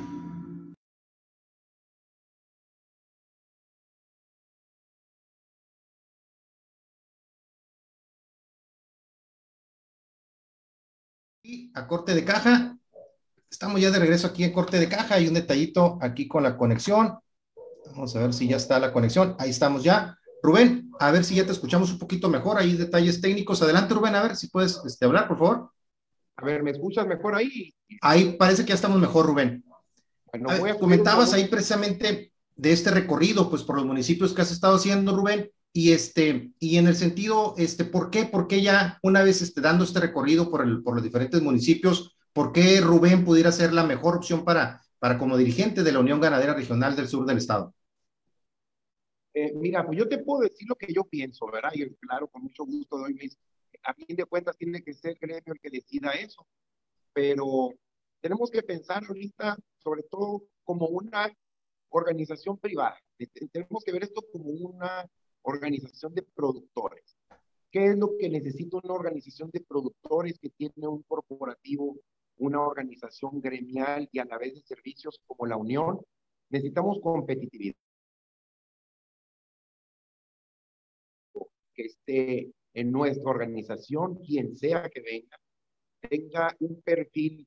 A corte de caja. Estamos ya de regreso aquí en corte de caja. Hay un detallito aquí con la conexión. Vamos a ver si ya está la conexión. Ahí estamos ya. Rubén, a ver si ya te escuchamos un poquito mejor. Hay detalles técnicos. Adelante, Rubén, a ver si puedes este, hablar, por favor. A ver, ¿me escuchas mejor ahí? Ahí parece que ya estamos mejor, Rubén. comentabas ahí precisamente de este recorrido, pues por los municipios que has estado haciendo, Rubén, y, este, y en el sentido, este, ¿por qué? ¿Por qué ya una vez este, dando este recorrido por, el, por los diferentes municipios, ¿por qué Rubén pudiera ser la mejor opción para, para como dirigente de la Unión Ganadera Regional del Sur del Estado? Eh, mira, pues yo te puedo decir lo que yo pienso, ¿verdad? Y claro, con mucho gusto doy mis... A fin de cuentas tiene que ser el gremio el que decida eso, pero tenemos que pensar ahorita sobre todo como una organización privada. Tenemos que ver esto como una organización de productores. ¿Qué es lo que necesita una organización de productores que tiene un corporativo, una organización gremial y a la vez de servicios como la Unión? Necesitamos competitividad. Que esté en nuestra organización, quien sea que venga, tenga un perfil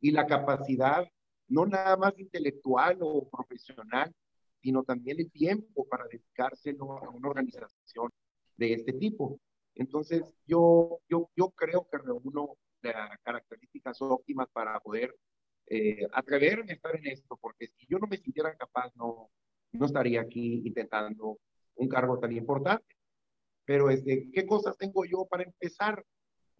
y la capacidad, no nada más intelectual o profesional, sino también el tiempo para dedicárselo a una organización de este tipo. Entonces, yo, yo, yo creo que reúno las características óptimas para poder eh, atreverme a estar en esto, porque si yo no me sintiera capaz, no, no estaría aquí intentando un cargo tan importante. Pero, este, ¿qué cosas tengo yo para empezar?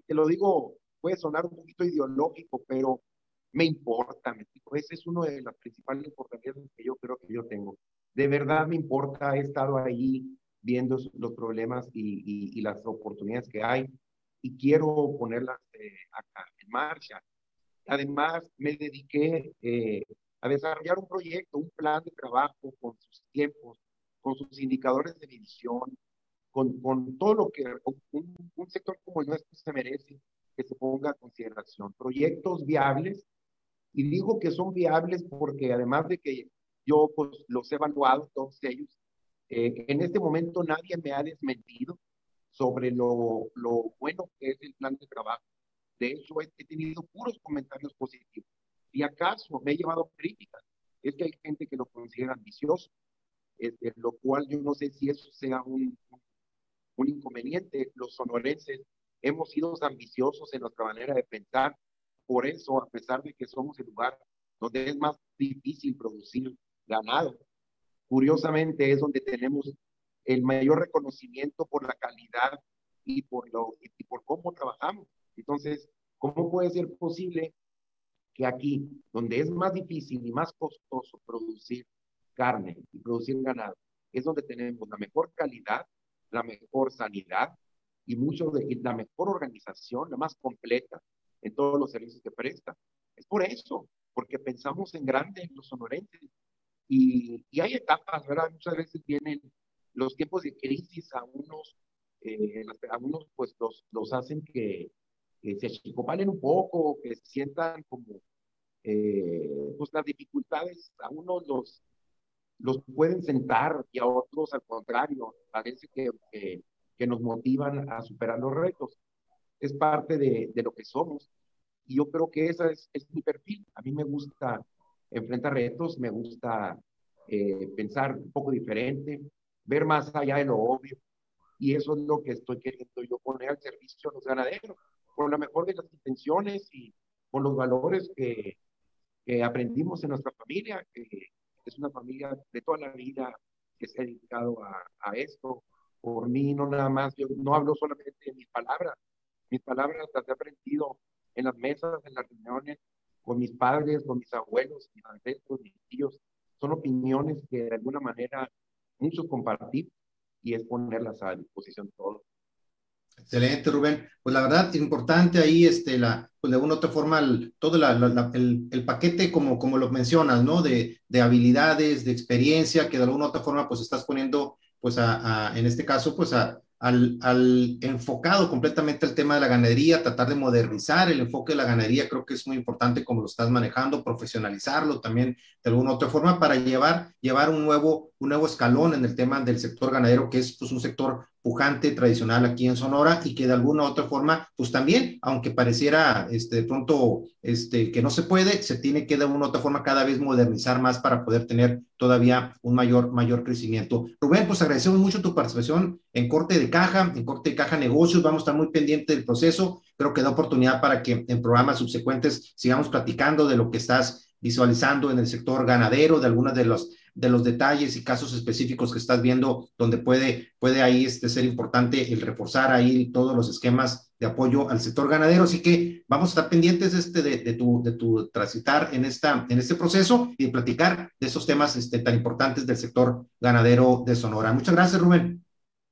Te lo digo, puede sonar un poquito ideológico, pero me importa, me ese es uno de las principales fortalezas que yo creo que yo tengo de verdad me importa, he estado ahí viendo los problemas y, las oportunidades que hay y quiero ponerlas eh, en marcha. Además, me dediqué eh, a desarrollar un proyecto, un plan de trabajo con sus tiempos, con sus indicadores de medición, con, con todo lo que un, un sector como el nuestro se merece que se ponga a consideración. Proyectos viables, y digo que son viables porque además de que yo pues los he evaluado, todos ellos. Eh, en este momento nadie me ha desmentido sobre lo, lo bueno que es el plan de trabajo. De hecho, he, tenido puros comentarios positivos. Y acaso me he llevado críticas. Es que hay gente que lo considera ambicioso, este, lo cual yo no sé si eso sea un, un inconveniente. Los sonorenses hemos sido ambiciosos en nuestra manera de pensar. Por eso, a pesar de que somos el lugar donde es más difícil producir ganado, curiosamente es donde tenemos el mayor reconocimiento por la calidad y por, lo, y por cómo trabajamos. Entonces, ¿cómo puede ser posible que aquí, donde es más difícil y más costoso producir carne y producir ganado, es donde tenemos la mejor calidad, la mejor sanidad y mucho de la mejor organización, la más completa en todos los servicios que presta. Es por eso, porque pensamos en grande en los sonorenses. Y, y hay etapas, ¿verdad? Muchas veces vienen los tiempos de crisis a unos, eh, a unos pues los, los hacen que, que se achicopalen un poco, que sientan como, eh, pues las dificultades a unos los, los pueden sentar y a otros al contrario, parece que, que, que nos motivan a superar los retos. Es parte de, de, lo que somos. Y yo creo que ese es, es mi perfil. A mí me gusta enfrentar retos, me gusta eh, pensar un poco diferente, ver más allá de lo obvio. Y eso es lo que estoy queriendo yo poner al servicio de los ganaderos, con la mejor de las intenciones y con los valores que, que aprendimos en nuestra familia, que es una familia de toda la vida que se ha dedicado a, a esto. Por mí, no nada más, yo no hablo solamente de mis palabras, mis palabras las he aprendido en las mesas, en las reuniones, con mis padres, con mis abuelos, mis ancestros, mis tíos. Son opiniones que de alguna manera mucho compartir y es ponerlas a disposición de todos. Excelente, Rubén. Pues la verdad, importante ahí, este, la, pues de una u otra forma, el, todo la, la, el, el, paquete, como, como lo mencionas, ¿no? De, de, habilidades, de experiencia, que de alguna u otra forma, pues estás poniendo, pues a, a en este caso, pues a, al, enfocado completamente al tema de la ganadería, tratar de modernizar el enfoque de la ganadería, creo que es muy importante como lo estás manejando, profesionalizarlo también de alguna otra forma para llevar, llevar un, nuevo, un nuevo escalón en el tema del sector ganadero, que es pues, un sector pujante, tradicional aquí en Sonora y que de alguna u otra forma, pues también, aunque pareciera este, de pronto este, que no se puede, se tiene que de alguna u otra forma cada vez modernizar más para poder tener todavía un mayor, mayor crecimiento. Rubén, pues agradecemos mucho tu participación en corte de caja, en corte de caja negocios, vamos a estar muy pendientes del proceso, creo que da oportunidad para que en programas subsecuentes sigamos platicando de lo que estás visualizando en el sector ganadero, de algunas de los de los detalles y casos específicos que estás viendo, donde puede, puede ahí este, ser importante el reforzar ahí todos los esquemas de apoyo al sector ganadero. Así que vamos a estar pendientes este, de, de, tu, de tu transitar en, esta, en este proceso y de platicar de esos temas este, tan importantes del sector ganadero de Sonora. Muchas gracias, Rubén.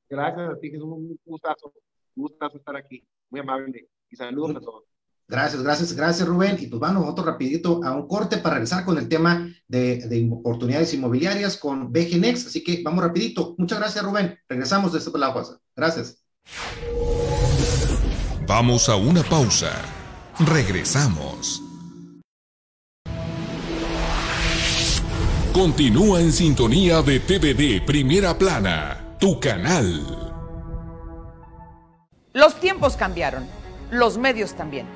Gracias a ti, que es un gustazo, gustazo estar aquí. Muy amable. Y saludos a todos. Gracias, gracias, gracias Rubén. Y pues vamos otro rapidito a un corte para regresar con el tema de, de oportunidades inmobiliarias con BGNex. Así que vamos rapidito. Muchas gracias Rubén. Regresamos desde la pausa. Gracias. Vamos a una pausa. Regresamos. Continúa en sintonía de TVD Primera Plana, tu canal. Los tiempos cambiaron, los medios también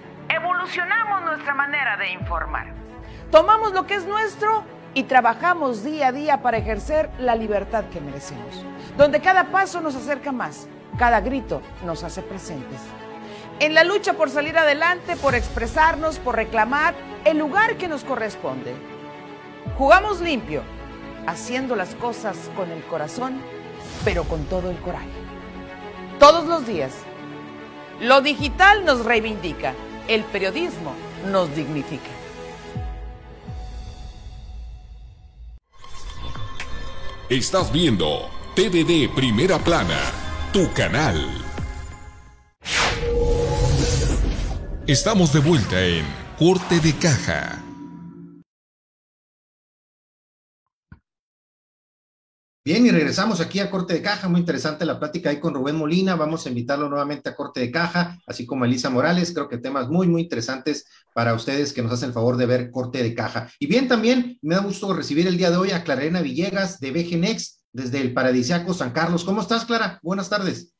evolucionamos nuestra manera de informar. Tomamos lo que es nuestro y trabajamos día a día para ejercer la libertad que merecemos, donde cada paso nos acerca más, cada grito nos hace presentes. En la lucha por salir adelante, por expresarnos, por reclamar el lugar que nos corresponde. Jugamos limpio, haciendo las cosas con el corazón, pero con todo el coraje. Todos los días. Lo digital nos reivindica el periodismo nos dignifica. Estás viendo TVD Primera Plana, tu canal. Estamos de vuelta en Corte de Caja. Bien, y regresamos aquí a Corte de Caja. Muy interesante la plática ahí con Rubén Molina. Vamos a invitarlo nuevamente a Corte de Caja, así como a Elisa Morales. Creo que temas muy, muy interesantes para ustedes que nos hacen el favor de ver Corte de Caja. Y bien, también me da gusto recibir el día de hoy a Clarena Villegas de BGNex desde el paradisiaco San Carlos. ¿Cómo estás, Clara? Buenas tardes.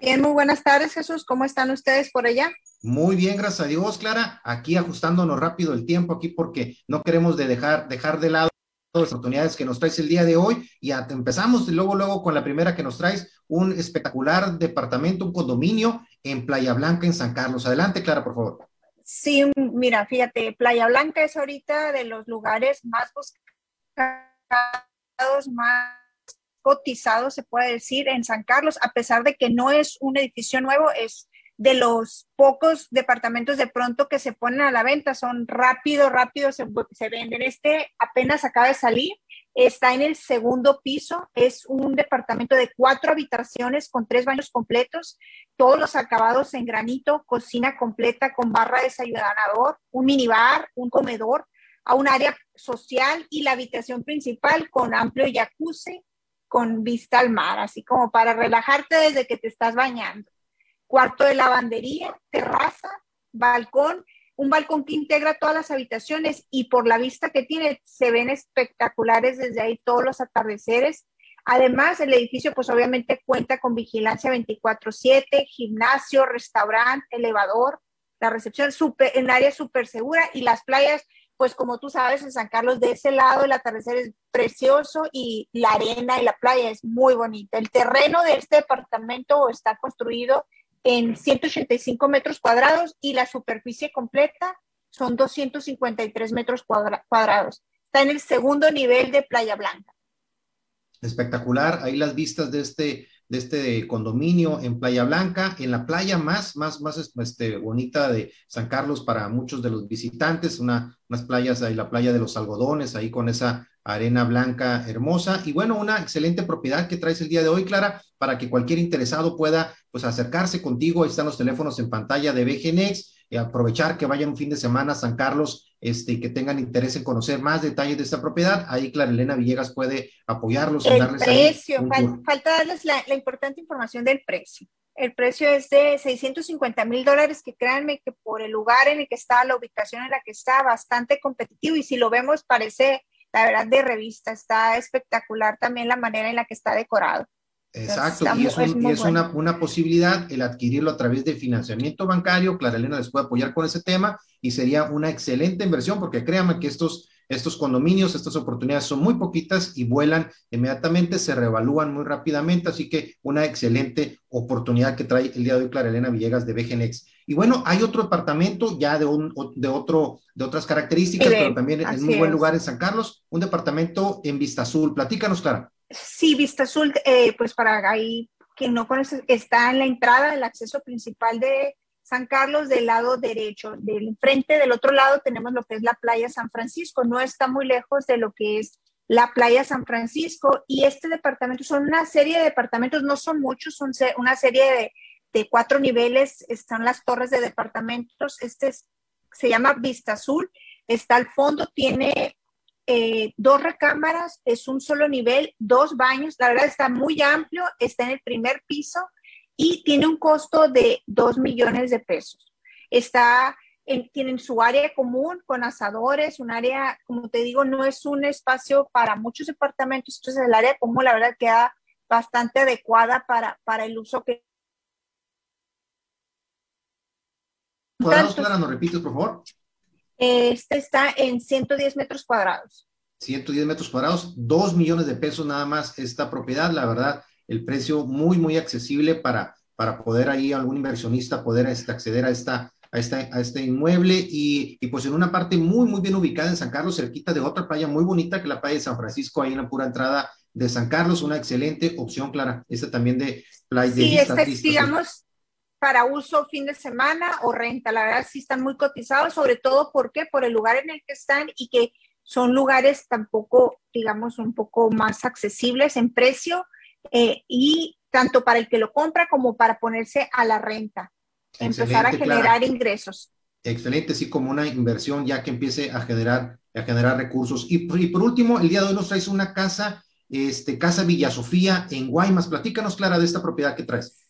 Bien, muy buenas tardes, Jesús. ¿Cómo están ustedes por allá? Muy bien, gracias a Dios, Clara. Aquí ajustándonos rápido el tiempo aquí porque no queremos de dejar, dejar de lado las oportunidades que nos traes el día de hoy y empezamos luego, luego con la primera que nos traes, un espectacular departamento, un condominio en Playa Blanca, en San Carlos. Adelante, Clara, por favor. Sí, mira, fíjate, Playa Blanca es ahorita de los lugares más buscados, más cotizados, se puede decir, en San Carlos, a pesar de que no es un edificio nuevo, es de los pocos departamentos de pronto que se ponen a la venta, son rápido, rápido, se, se venden. Este apenas acaba de salir, está en el segundo piso, es un departamento de cuatro habitaciones con tres baños completos, todos los acabados en granito, cocina completa con barra desayunador, un minibar, un comedor, a un área social y la habitación principal con amplio jacuzzi, con vista al mar, así como para relajarte desde que te estás bañando cuarto de lavandería, terraza, balcón, un balcón que integra todas las habitaciones y por la vista que tiene se ven espectaculares desde ahí todos los atardeceres. Además, el edificio pues obviamente cuenta con vigilancia 24/7, gimnasio, restaurante, elevador, la recepción en área súper segura y las playas, pues como tú sabes, en San Carlos de ese lado el atardecer es precioso y la arena y la playa es muy bonita. El terreno de este departamento está construido en 185 metros cuadrados y la superficie completa son 253 metros cuadrados. Está en el segundo nivel de Playa Blanca. Espectacular. Ahí las vistas de este, de este condominio en Playa Blanca, en la playa más, más, más este, bonita de San Carlos para muchos de los visitantes, una, unas playas, ahí la playa de los algodones, ahí con esa arena blanca hermosa y bueno, una excelente propiedad que traes el día de hoy, Clara, para que cualquier interesado pueda pues acercarse contigo. Ahí están los teléfonos en pantalla de BGNX y aprovechar que vayan un fin de semana a San Carlos este, y que tengan interés en conocer más detalles de esta propiedad. Ahí Clara Elena Villegas puede apoyarlos. El darles precio, falta darles la, la importante información del precio. El precio es de 650 mil dólares, que créanme que por el lugar en el que está, la ubicación en la que está, bastante competitivo y si lo vemos parece la verdad de revista, está espectacular también la manera en la que está decorado. Exacto, y es, una, una, posibilidad el adquirirlo a través de financiamiento bancario. Clara Elena les puede apoyar con ese tema y sería una excelente inversión porque créanme que estos estos condominios, estas oportunidades son muy poquitas y vuelan inmediatamente, se reevalúan muy rápidamente, así que una excelente oportunidad que trae el día de hoy Clara Elena Villegas de BGNX. Y bueno, hay otro departamento ya de, un, de, otro, de otras características, pero también en un buen lugar en San Carlos, un departamento en Vista Azul. Platícanos, Clara. Sí, Vista Azul, eh, pues para ahí, quien no conoce, está en la entrada del acceso principal de San Carlos del lado derecho. Del frente, del otro lado, tenemos lo que es la playa San Francisco. No está muy lejos de lo que es la playa San Francisco. Y este departamento son una serie de departamentos, no son muchos, son una serie de, cuatro niveles. Están las torres de departamentos. Este se llama Vista Azul. Está al fondo, tiene eh, dos recámaras, es un solo nivel, dos baños. La verdad está muy amplio, está en el primer piso y tiene un costo de 2 millones de pesos. Está en, tienen su área común con asadores, un área, como te digo, no es un espacio para muchos departamentos, entonces el área común la verdad queda bastante adecuada para, para el uso que... ¿Cuadrados, Clara, nos repites, por favor? Este está en 110 metros cuadrados. 110 metros cuadrados, 2 millones de pesos nada más esta propiedad, la verdad, el precio muy, muy accesible para, para poder ahí algún inversionista poder este, acceder a esta, a, esta, a este inmueble y, y, pues en una parte muy, muy bien ubicada en San Carlos, cerquita de otra playa muy bonita que la playa de San Francisco, ahí en la pura entrada de San Carlos, una excelente opción, Clara. Esta también de playa sí, de este, digamos, para uso fin de semana o renta, la verdad sí están muy cotizados, sobre todo porque por el lugar en el que están y que son lugares tampoco, digamos, un poco más accesibles en precio eh, y tanto para el que lo compra como para ponerse a la renta, empezar a generar ingresos. Excelente, sí, como una inversión ya que empiece a generar, a generar recursos. Y, por último, el día de hoy nos traes una casa, este, Casa Villa Sofía en Guaymas. Platícanos, Clara, de esta propiedad que traes.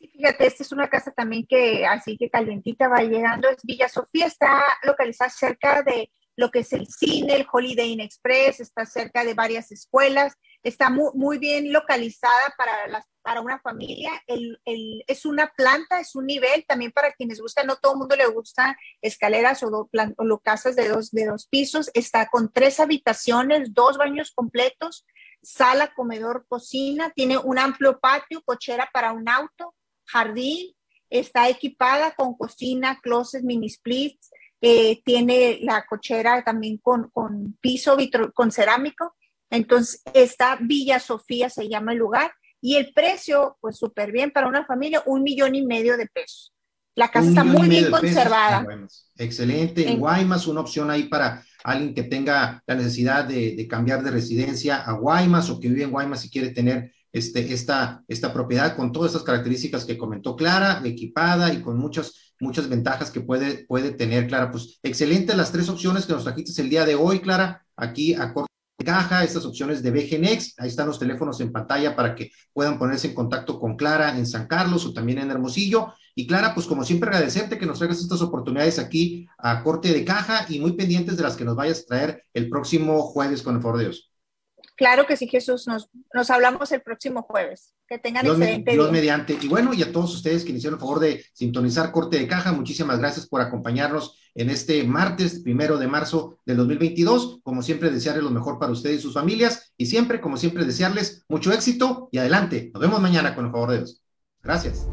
Fíjate, esta es una casa también que así que calientita va llegando. Es Villa Sofía, está localizada cerca de lo que es el cine, el Holiday Inn Express, está cerca de varias escuelas está muy, muy bien localizada para, las, para una familia. El, el, es una planta, es un nivel también para quienes gusta, no todo el mundo le gusta escaleras o, o casas de dos, de dos pisos. Está con tres habitaciones, dos baños completos, sala, comedor, cocina, tiene un amplio patio, cochera para un auto, jardín, está equipada con cocina, closet, mini splits, eh, tiene la cochera también con, con piso con cerámico. Entonces, esta Villa Sofía se llama el lugar y el precio, pues súper bien para una familia, un millón y medio de pesos. La casa está muy bien conservada. Excelente. En, Guaymas, una opción ahí para alguien que tenga la necesidad de, de, cambiar de residencia a Guaymas o que vive en Guaymas y quiere tener este, esta, esta propiedad con todas estas características que comentó Clara, equipada y con muchas, muchas ventajas que puede, puede tener Clara. Pues excelente las tres opciones que nos trajiste el día de hoy, Clara, aquí a corte de caja, estas opciones de BGNex, ahí están los teléfonos en pantalla para que puedan ponerse en contacto con Clara en San Carlos o también en Hermosillo. Y Clara, pues como siempre agradecerte que nos traigas estas oportunidades aquí a corte de caja y muy pendientes de las que nos vayas a traer el próximo jueves con el favor de Dios. Claro que sí, Jesús. Nos, nos hablamos el próximo jueves. Que tengan Dios excelente Dios mediante. Y bueno, y a todos ustedes que hicieron el favor de sintonizar Corte de Caja, muchísimas gracias por acompañarnos en este martes primero de marzo del 2022. Como siempre, desearles lo mejor para ustedes y sus familias. Y siempre, como siempre, desearles mucho éxito y adelante. Nos vemos mañana con el favor de Dios. Gracias.